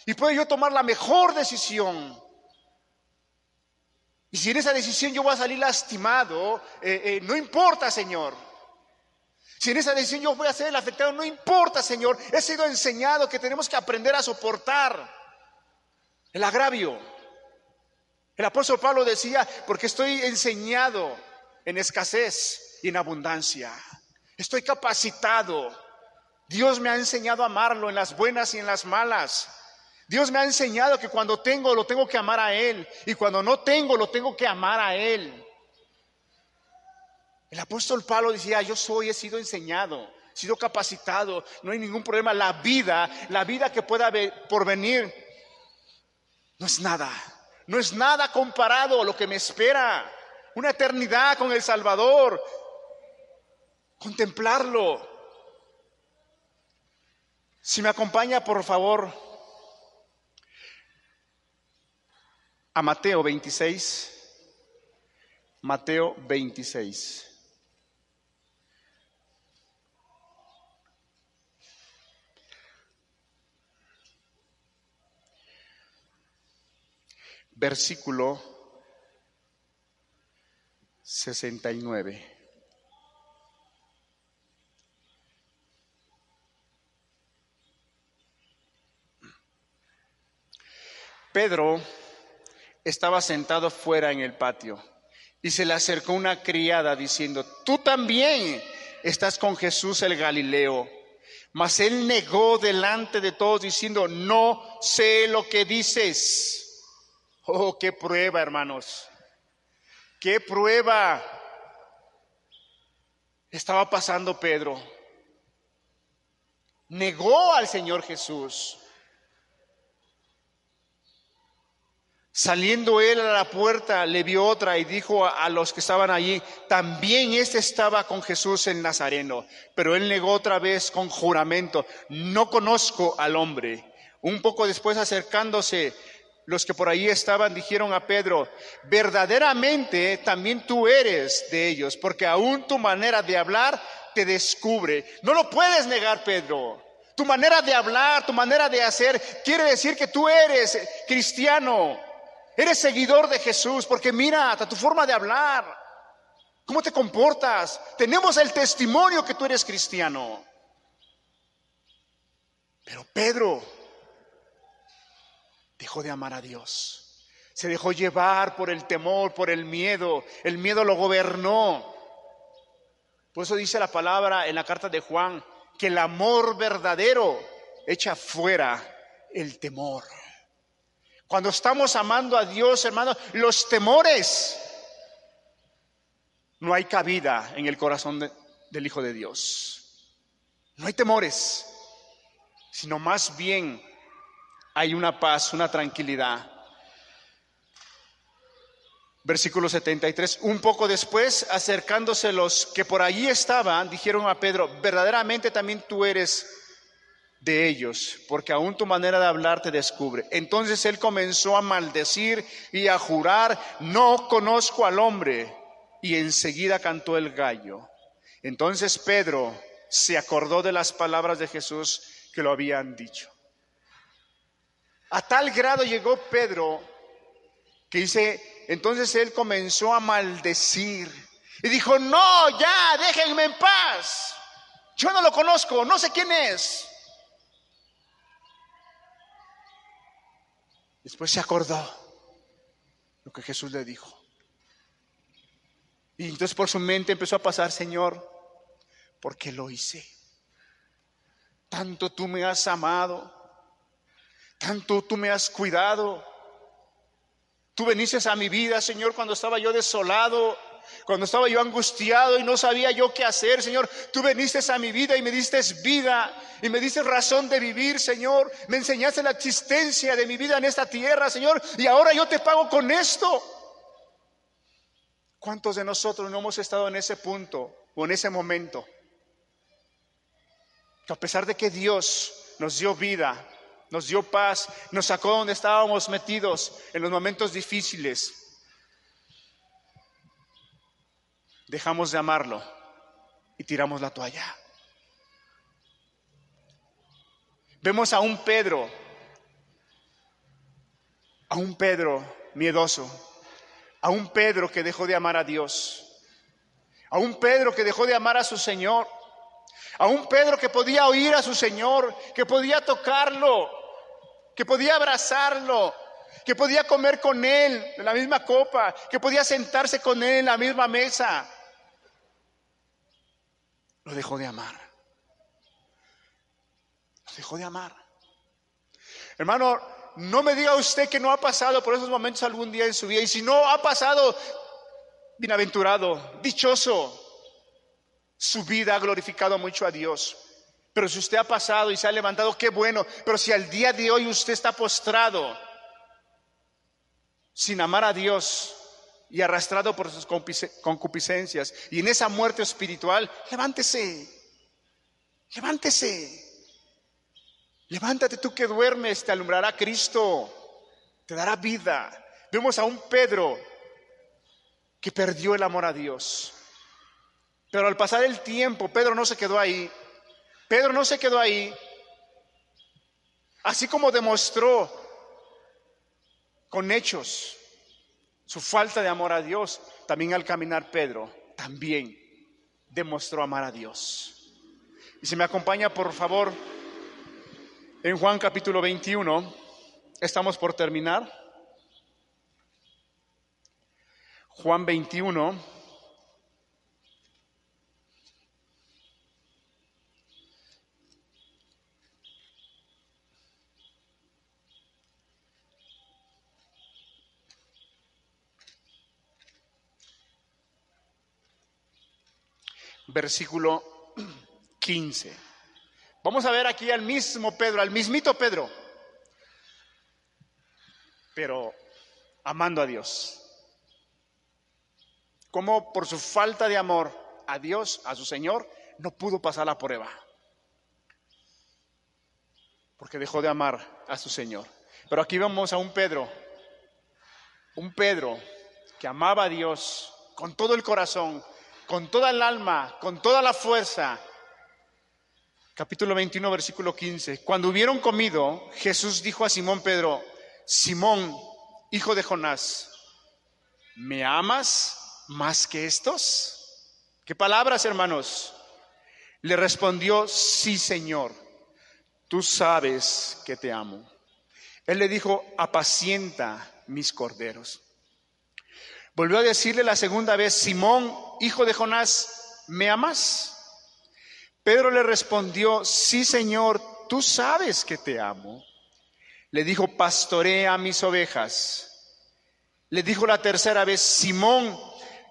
A: Y pueda yo tomar la mejor decisión. Y si en esa decisión yo voy a salir lastimado, eh, eh, no importa, Señor. Si en esa decisión yo voy a ser el afectado, no importa, Señor. He sido enseñado que tenemos que aprender a soportar el agravio. El apóstol Pablo decía, porque estoy enseñado en escasez y en abundancia. Estoy capacitado. Dios me ha enseñado a amarlo en las buenas y en las malas. Dios me ha enseñado que cuando tengo lo tengo que amar a Él y cuando no tengo lo tengo que amar a Él. El apóstol Pablo decía, yo soy, he sido enseñado, he sido capacitado, no hay ningún problema. La vida, la vida que pueda por venir, no es nada no es nada comparado a lo que me espera. Una eternidad con el Salvador. Contemplarlo. Si me acompaña, por favor, a Mateo 26. Mateo 26. Versículo 69. Pedro estaba sentado fuera en el patio y se le acercó una criada diciendo, tú también estás con Jesús el Galileo. Mas él negó delante de todos diciendo, no sé lo que dices. Oh, qué prueba, hermanos. Qué prueba estaba pasando Pedro. Negó al Señor Jesús. Saliendo él a la puerta, le vio otra y dijo a, los que estaban allí, también este estaba con Jesús el Nazareno. Pero él negó otra vez con juramento, no conozco al hombre. Un poco después acercándose, los que por ahí estaban dijeron a Pedro, verdaderamente también tú eres de ellos, porque aún tu manera de hablar te descubre. No lo puedes negar, Pedro. Tu manera de hablar, tu manera de hacer, quiere decir que tú eres cristiano, eres seguidor de Jesús, porque mira hasta tu forma de hablar, cómo te comportas. Tenemos el testimonio que tú eres cristiano. Pero Pedro, dejó de amar a Dios. Se dejó llevar por el temor, por el miedo. El miedo lo gobernó. Por eso dice la palabra en la carta de Juan, que el amor verdadero echa fuera el temor. Cuando estamos amando a Dios, hermanos, los temores, no hay cabida en el corazón del Hijo de Dios. No hay temores, sino más bien hay una paz, una tranquilidad. Versículo 73. Un poco después, acercándose los que por allí estaban, dijeron a Pedro, verdaderamente también tú eres de ellos, porque aún tu manera de hablar te descubre. Entonces él comenzó a maldecir y a jurar, no conozco al hombre. Y enseguida cantó el gallo. Entonces Pedro se acordó de las palabras de Jesús que lo habían dicho. A tal grado llegó Pedro que dice, entonces él comenzó a maldecir y dijo, no, ya, déjenme en paz. Yo no lo conozco, no sé quién es. Después se acordó lo que Jesús le dijo. Y entonces por su mente empezó a pasar, Señor, ¿por qué lo hice? Tanto tú me has amado, tanto tú me has cuidado. Tú veniste a mi vida, Señor, cuando estaba yo desolado, cuando estaba yo angustiado y no sabía yo qué hacer, Señor, tú viniste a mi vida y me diste vida y me diste razón de vivir, Señor. Me enseñaste la existencia de mi vida en esta tierra, Señor, y ahora yo te pago con esto. ¿Cuántos de nosotros no hemos estado en ese punto o en ese momento? Que a pesar de que Dios nos dio vida, nos dio paz, nos sacó donde estábamos metidos en los momentos difíciles, dejamos de amarlo y tiramos la toalla. Vemos a un Pedro, a un Pedro miedoso, a un Pedro que dejó de amar a Dios, a un Pedro que dejó de amar a su Señor, a un Pedro que podía oír a su Señor, que podía tocarlo, que podía abrazarlo, que podía comer con Él en la misma copa, que podía sentarse con Él en la misma mesa lo dejó de amar. Lo dejó de amar. Hermano, no me diga usted que no ha pasado por esos momentos algún día en su vida. Y si no ha pasado, bienaventurado, dichoso, su vida ha glorificado mucho a Dios. Pero si usted ha pasado y se ha levantado, qué bueno. Pero si al día de hoy usted está postrado, sin amar a Dios, y arrastrado por sus concupiscencias y en esa muerte espiritual, levántese, levántese. Levántate tú que duermes, te alumbrará Cristo, te dará vida. Vemos a un Pedro que perdió el amor a Dios. Pero al pasar el tiempo, Pedro no se quedó ahí. Pedro no se quedó ahí. Así como demostró con hechos su falta de amor a Dios, también al caminar Pedro, también demostró amar a Dios. Y si me acompaña, por favor, en Juan capítulo 21, estamos por terminar. Juan 21. Versículo 15. Vamos a ver aquí al mismo Pedro, al mismito Pedro, pero amando a Dios. Como por su falta de amor a Dios, a su Señor, no pudo pasar la prueba. Porque dejó de amar a su Señor. Pero aquí vamos a un Pedro, un Pedro que amaba a Dios con todo el corazón, con toda el alma, con toda la fuerza. Capítulo 21, versículo 15. Cuando hubieron comido, Jesús dijo a Simón Pedro, Simón, hijo de Jonás, ¿me amas más que estos? ¿Qué palabras, hermanos? Le respondió, sí, Señor, tú sabes que te amo. Él le dijo, apacienta mis corderos. Volvió a decirle la segunda vez, Simón, hijo de Jonás, ¿me amas? Pedro le respondió, sí Señor, tú sabes que te amo. Le dijo, pastorea mis ovejas. Le dijo la tercera vez, Simón,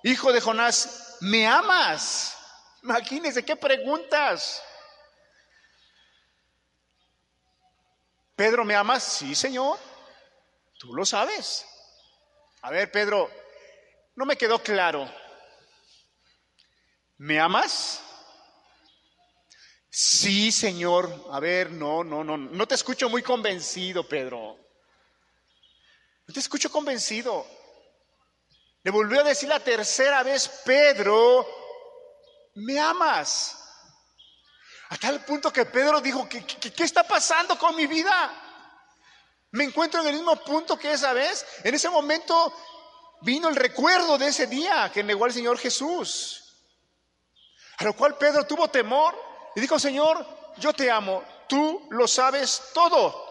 A: hijo de Jonás, ¿me amas? Imagínense qué preguntas. Pedro, ¿me amas? Sí, Señor. Tú lo sabes. A ver, Pedro, no me quedó claro. ¿Me amas? Sí, Señor. A ver, no, no, no. No te escucho muy convencido, Pedro. No te escucho convencido. Le volvió a decir la tercera vez, Pedro, ¿me amas? A tal punto que Pedro dijo, ¿qué, qué, está pasando con mi vida? Me encuentro en el mismo punto que esa vez. En ese momento vino el recuerdo de ese día que negó al Señor Jesús. A lo cual Pedro tuvo temor y dijo, Señor, yo te amo, tú lo sabes todo.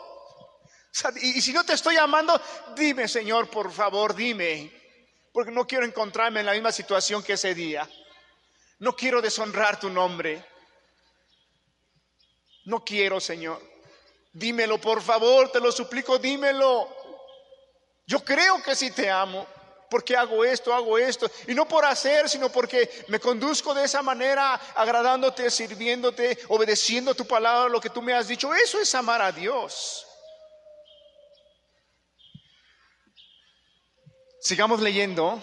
A: y, si no te estoy amando, dime, Señor, por favor, dime, porque no quiero encontrarme en la misma situación que ese día. No quiero deshonrar tu nombre. No quiero, Señor. Dímelo, por favor, te lo suplico, dímelo. Yo creo que sí te amo porque hago esto, hago esto. Y no por hacer, sino porque me conduzco de esa manera, agradándote, sirviéndote, obedeciendo tu palabra, lo que tú me has dicho. Eso es amar a Dios. Sigamos leyendo.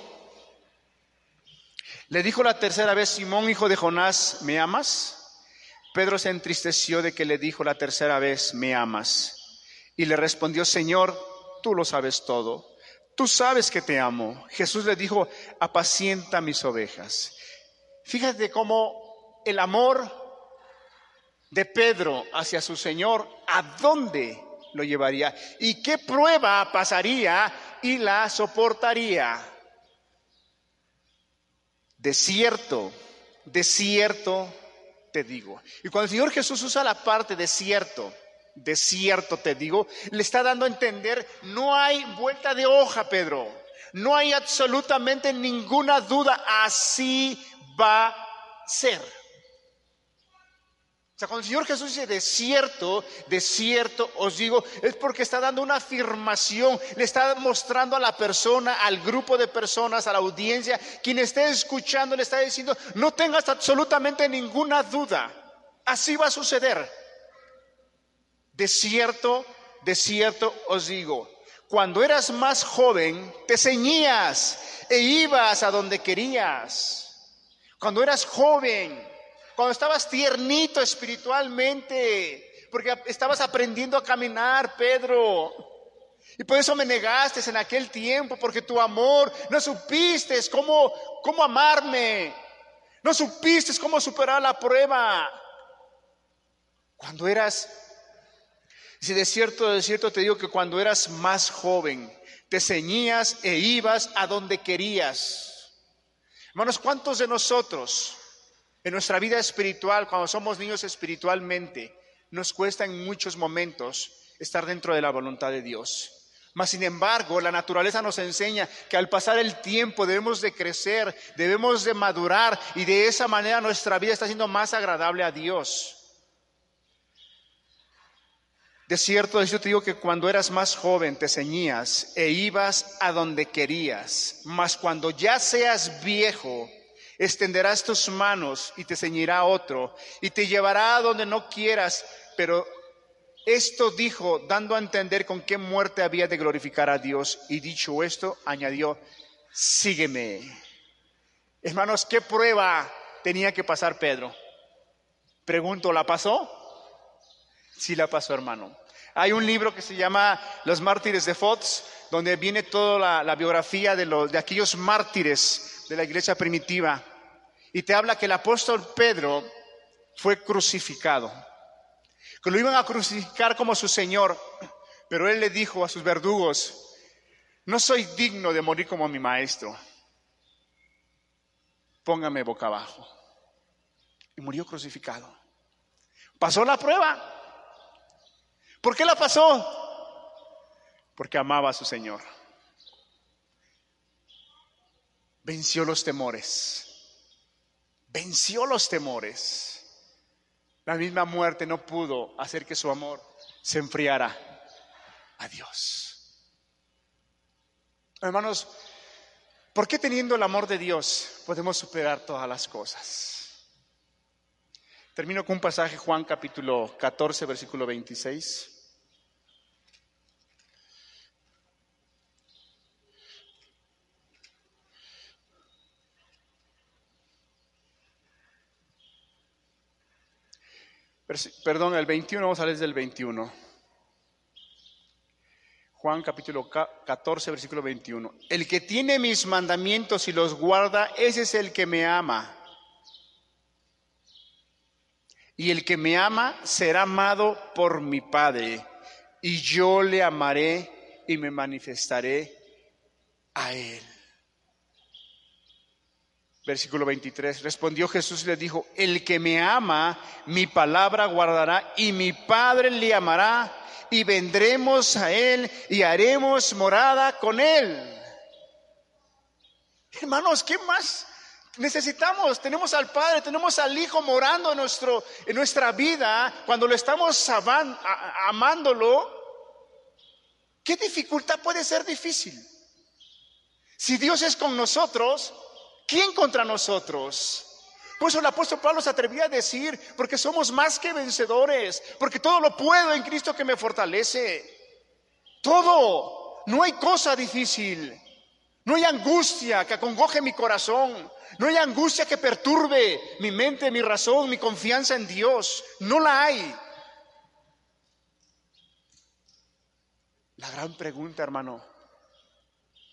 A: Le dijo la tercera vez, Simón, hijo de Jonás, ¿me amas? Pedro se entristeció de que le dijo la tercera vez, ¿me amas? Y le respondió, Señor, tú lo sabes todo Tú sabes que te amo. Jesús le dijo, apacienta mis ovejas. Fíjate cómo el amor de Pedro hacia su Señor, ¿a dónde lo llevaría? ¿Y qué prueba pasaría y la soportaría? Desierto, desierto te digo. Y cuando el Señor Jesús usa la parte desierto, de cierto te digo, le está dando a entender, no hay vuelta de hoja, Pedro. No hay absolutamente ninguna duda, así va a ser. O sea, cuando el Señor Jesús dice de cierto, de cierto os digo, es porque está dando una afirmación, le está mostrando a la persona, al grupo de personas, a la audiencia, quien esté escuchando, le está diciendo, no tengas absolutamente ninguna duda, así va a suceder. De cierto, de cierto os digo, cuando eras más joven, te ceñías e ibas a donde querías. Cuando eras joven, cuando estabas tiernito espiritualmente, porque estabas aprendiendo a caminar, Pedro. Y por eso me negaste en aquel tiempo, porque tu amor no supiste cómo, cómo amarme, no supiste cómo superar la prueba. Cuando eras si de cierto, de cierto te digo que cuando eras más joven, te ceñías e ibas a donde querías. Hermanos, ¿cuántos de nosotros en nuestra vida espiritual, cuando somos niños espiritualmente, nos cuesta en muchos momentos estar dentro de la voluntad de Dios? Mas, sin embargo, la naturaleza nos enseña que al pasar el tiempo debemos de crecer, debemos de madurar y de esa manera nuestra vida está siendo más agradable a Dios. De cierto, yo te digo que cuando eras más joven te ceñías e ibas a donde querías, mas cuando ya seas viejo, extenderás tus manos y te ceñirá otro y te llevará a donde no quieras, pero esto dijo dando a entender con qué muerte había de glorificar a Dios y dicho esto añadió, sígueme. Hermanos, ¿qué prueba tenía que pasar Pedro? Pregunto, ¿la pasó? Sí la pasó, hermano. Hay un libro que se llama Los mártires de Fox, donde viene toda la, biografía de, los, de aquellos mártires de la iglesia primitiva. Y te habla que el apóstol Pedro fue crucificado. Que lo iban a crucificar como su Señor. Pero él le dijo a sus verdugos, no soy digno de morir como mi maestro. Póngame boca abajo. Y murió crucificado. Pasó la prueba. ¿Por qué la pasó? Porque amaba a su Señor. Venció los temores. Venció los temores. La misma muerte no pudo hacer que su amor se enfriara a Dios. Hermanos, ¿por qué teniendo el amor de Dios podemos superar todas las cosas? Termino con un pasaje, Juan capítulo 14, versículo 26. Perdón, el 21, vamos a leer del 21. Juan capítulo 14, versículo 21. El que tiene mis mandamientos y los guarda, ese es el que me ama. Y el que me ama será amado por mi Padre, y yo le amaré y me manifestaré a él. Versículo 23. Respondió Jesús y le dijo, el que me ama, mi palabra guardará y mi Padre le amará y vendremos a él y haremos morada con él. Hermanos, ¿qué más necesitamos? Tenemos al Padre, tenemos al Hijo morando en, nuestro, en nuestra vida cuando lo estamos amándolo. ¿Qué dificultad puede ser difícil? Si Dios es con nosotros, ¿quién contra nosotros? Por eso el apóstol Pablo se atrevía a decir, porque somos más que vencedores, porque todo lo puedo en Cristo que me fortalece. Todo, no hay cosa difícil, no hay angustia que acongoje mi corazón, no hay angustia que perturbe mi mente, mi razón, mi confianza en Dios, no la hay. La gran pregunta, hermano,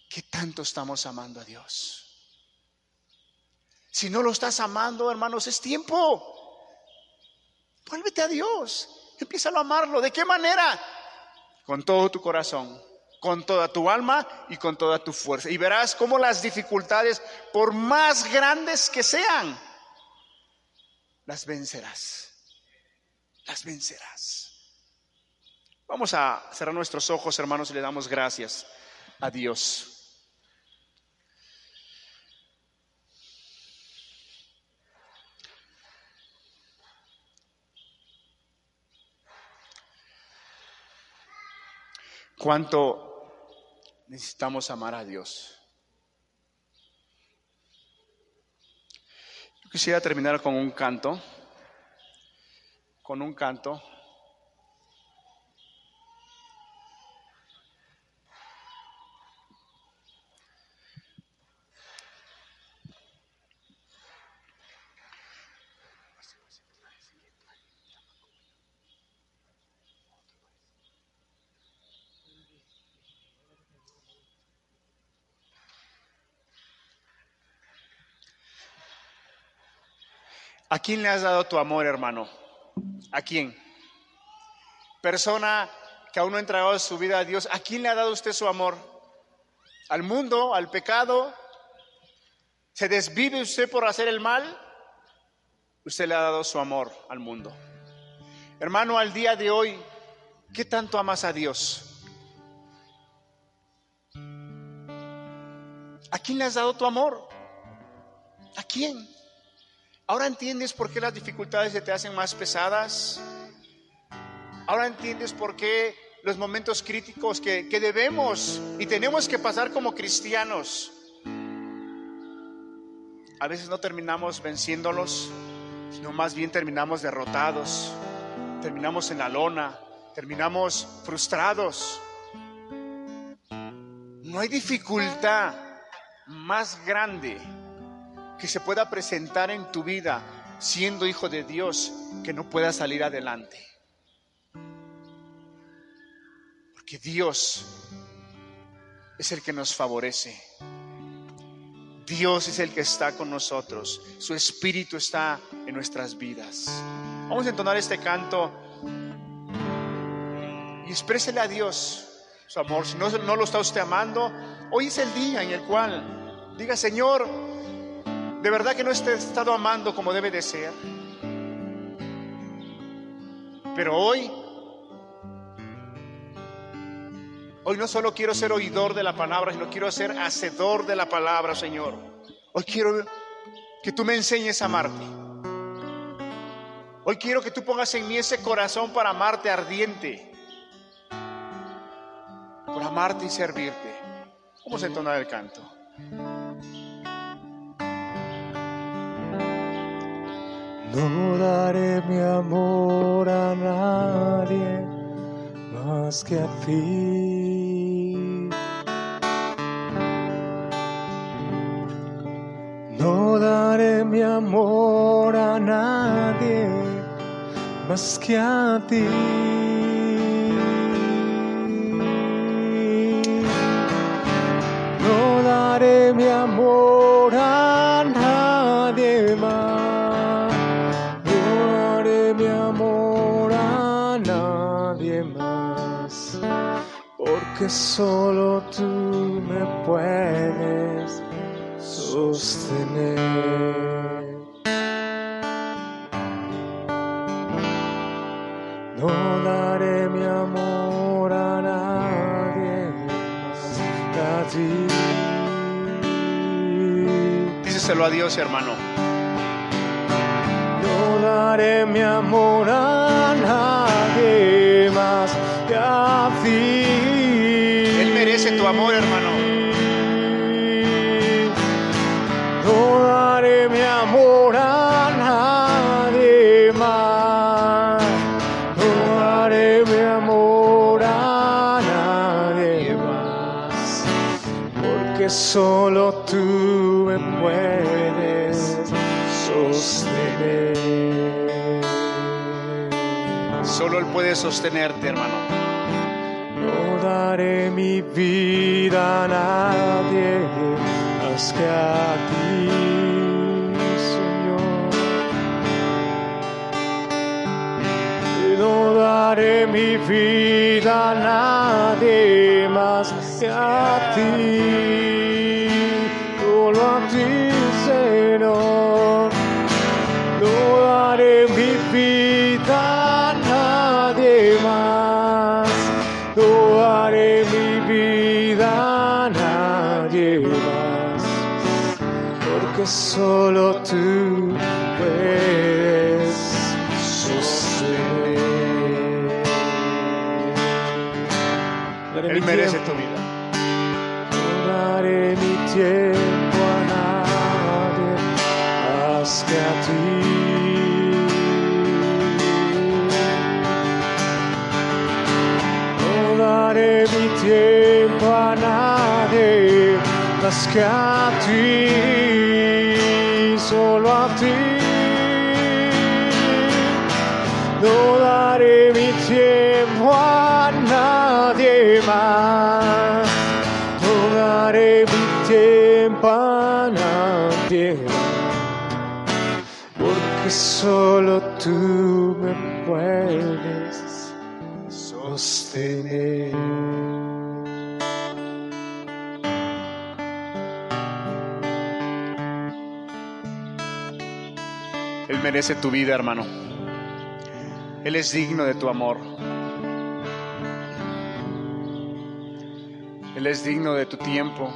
A: ¿qué tanto estamos amando a Dios? Si no lo estás amando, hermanos, es tiempo. Vuélvete a Dios. Empieza a amarlo. ¿De qué manera? Con todo tu corazón, con toda tu alma y con toda tu fuerza. Y verás cómo las dificultades, por más grandes que sean, las vencerás. Las vencerás. Vamos a cerrar nuestros ojos, hermanos, y le damos gracias a Dios. Cuánto necesitamos amar a Dios. Yo quisiera terminar con un canto, con un canto ¿A quién le has dado tu amor, hermano? ¿A quién? Persona que aún no ha entregado su vida a Dios, ¿a quién le ha dado usted su amor? ¿Al mundo? ¿Al pecado? ¿Se desvive usted por hacer el mal? Usted le ha dado su amor al mundo. Hermano, al día de hoy, ¿qué tanto amas a Dios? ¿A quién le has dado tu amor? ¿A quién? Ahora entiendes por qué las dificultades se te hacen más pesadas. Ahora entiendes por qué los momentos críticos que, debemos y tenemos que pasar como cristianos. A veces no terminamos venciéndolos, sino más bien terminamos derrotados, terminamos en la lona, terminamos frustrados. No hay dificultad más grande que se pueda presentar en tu vida siendo hijo de Dios que no pueda salir adelante. Porque Dios es el que nos favorece. Dios es el que está con nosotros. Su espíritu está en nuestras vidas. Vamos a entonar este canto y exprésele a Dios su amor. Si no, no lo está usted amando, hoy es el día en el cual diga, Señor, de verdad que no he estado amando como debe de ser. Pero hoy, hoy no solo quiero ser oidor de la palabra, sino quiero ser hacedor de la palabra, Señor. Hoy quiero que tú me enseñes a amarte. Hoy quiero que tú pongas en mí ese corazón para amarte ardiente, por amarte y servirte. Vamos a entonar el canto.
B: No daré mi amor a nadie más que a ti. No daré mi amor a nadie más que a ti. No daré mi amor a Porque solo tú me puedes sostener. No daré mi amor a nadie más que a ti.
A: Díceselo a Dios, hermano.
B: No daré mi amor a nadie más que a ti.
A: Tu amor, hermano.
B: No daré mi amor a nadie más. No daré mi amor a nadie más. Porque solo tú me puedes sostener.
A: Solo Él puede sostenerte, hermano.
B: Daré mi vida a nadie más que a ti, Señor. No daré mi vida a nadie más que a ti, solo tú puedes sostener.
A: Él merece tu vida.
B: No daré mi tiempo a nadie más que a ti. No daré mi tiempo a nadie más que a ti, solo tú me puedes sostener.
A: Él merece tu vida, hermano. Él es digno de tu amor. Él es digno de tu tiempo.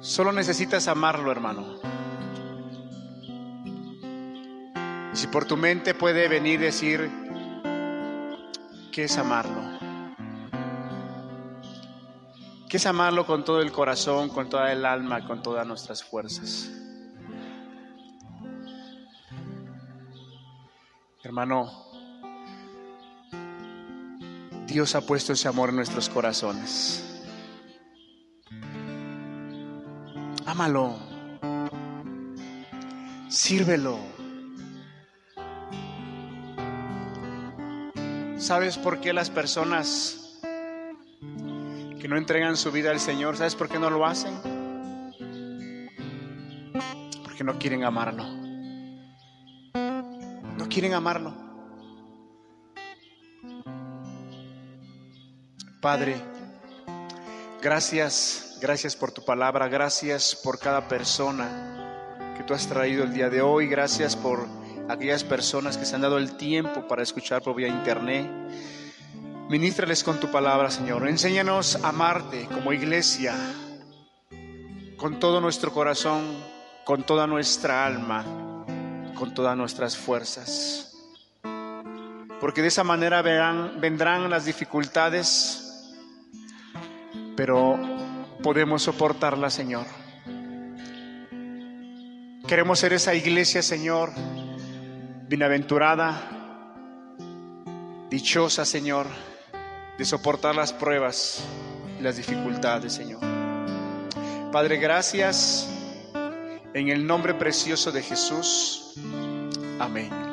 A: Solo necesitas amarlo, hermano. Si por tu mente puede venir decir, ¿qué es amarlo? ¿Qué es amarlo con todo el corazón, con toda el alma, con todas nuestras fuerzas? Hermano, Dios ha puesto ese amor en nuestros corazones. Ámalo. Sírvelo. ¿Sabes por qué las personas que no entregan su vida al Señor, ¿sabes por qué no lo hacen? Porque no quieren amarlo. No quieren amarlo. Padre, gracias, gracias por tu palabra, gracias por cada persona que tú has traído el día de hoy, gracias por aquellas personas que se han dado el tiempo para escuchar por vía internet. Ministrales con tu palabra, Señor. Enséñanos a amarte como iglesia, con todo nuestro corazón, con toda nuestra alma, con todas nuestras fuerzas. Porque de esa manera verán, vendrán las dificultades, pero podemos soportarlas, Señor. Queremos ser esa iglesia, Señor, bienaventurada, dichosa, Señor, de soportar las pruebas y las dificultades, Señor. Padre, gracias en el nombre precioso de Jesús. Amén.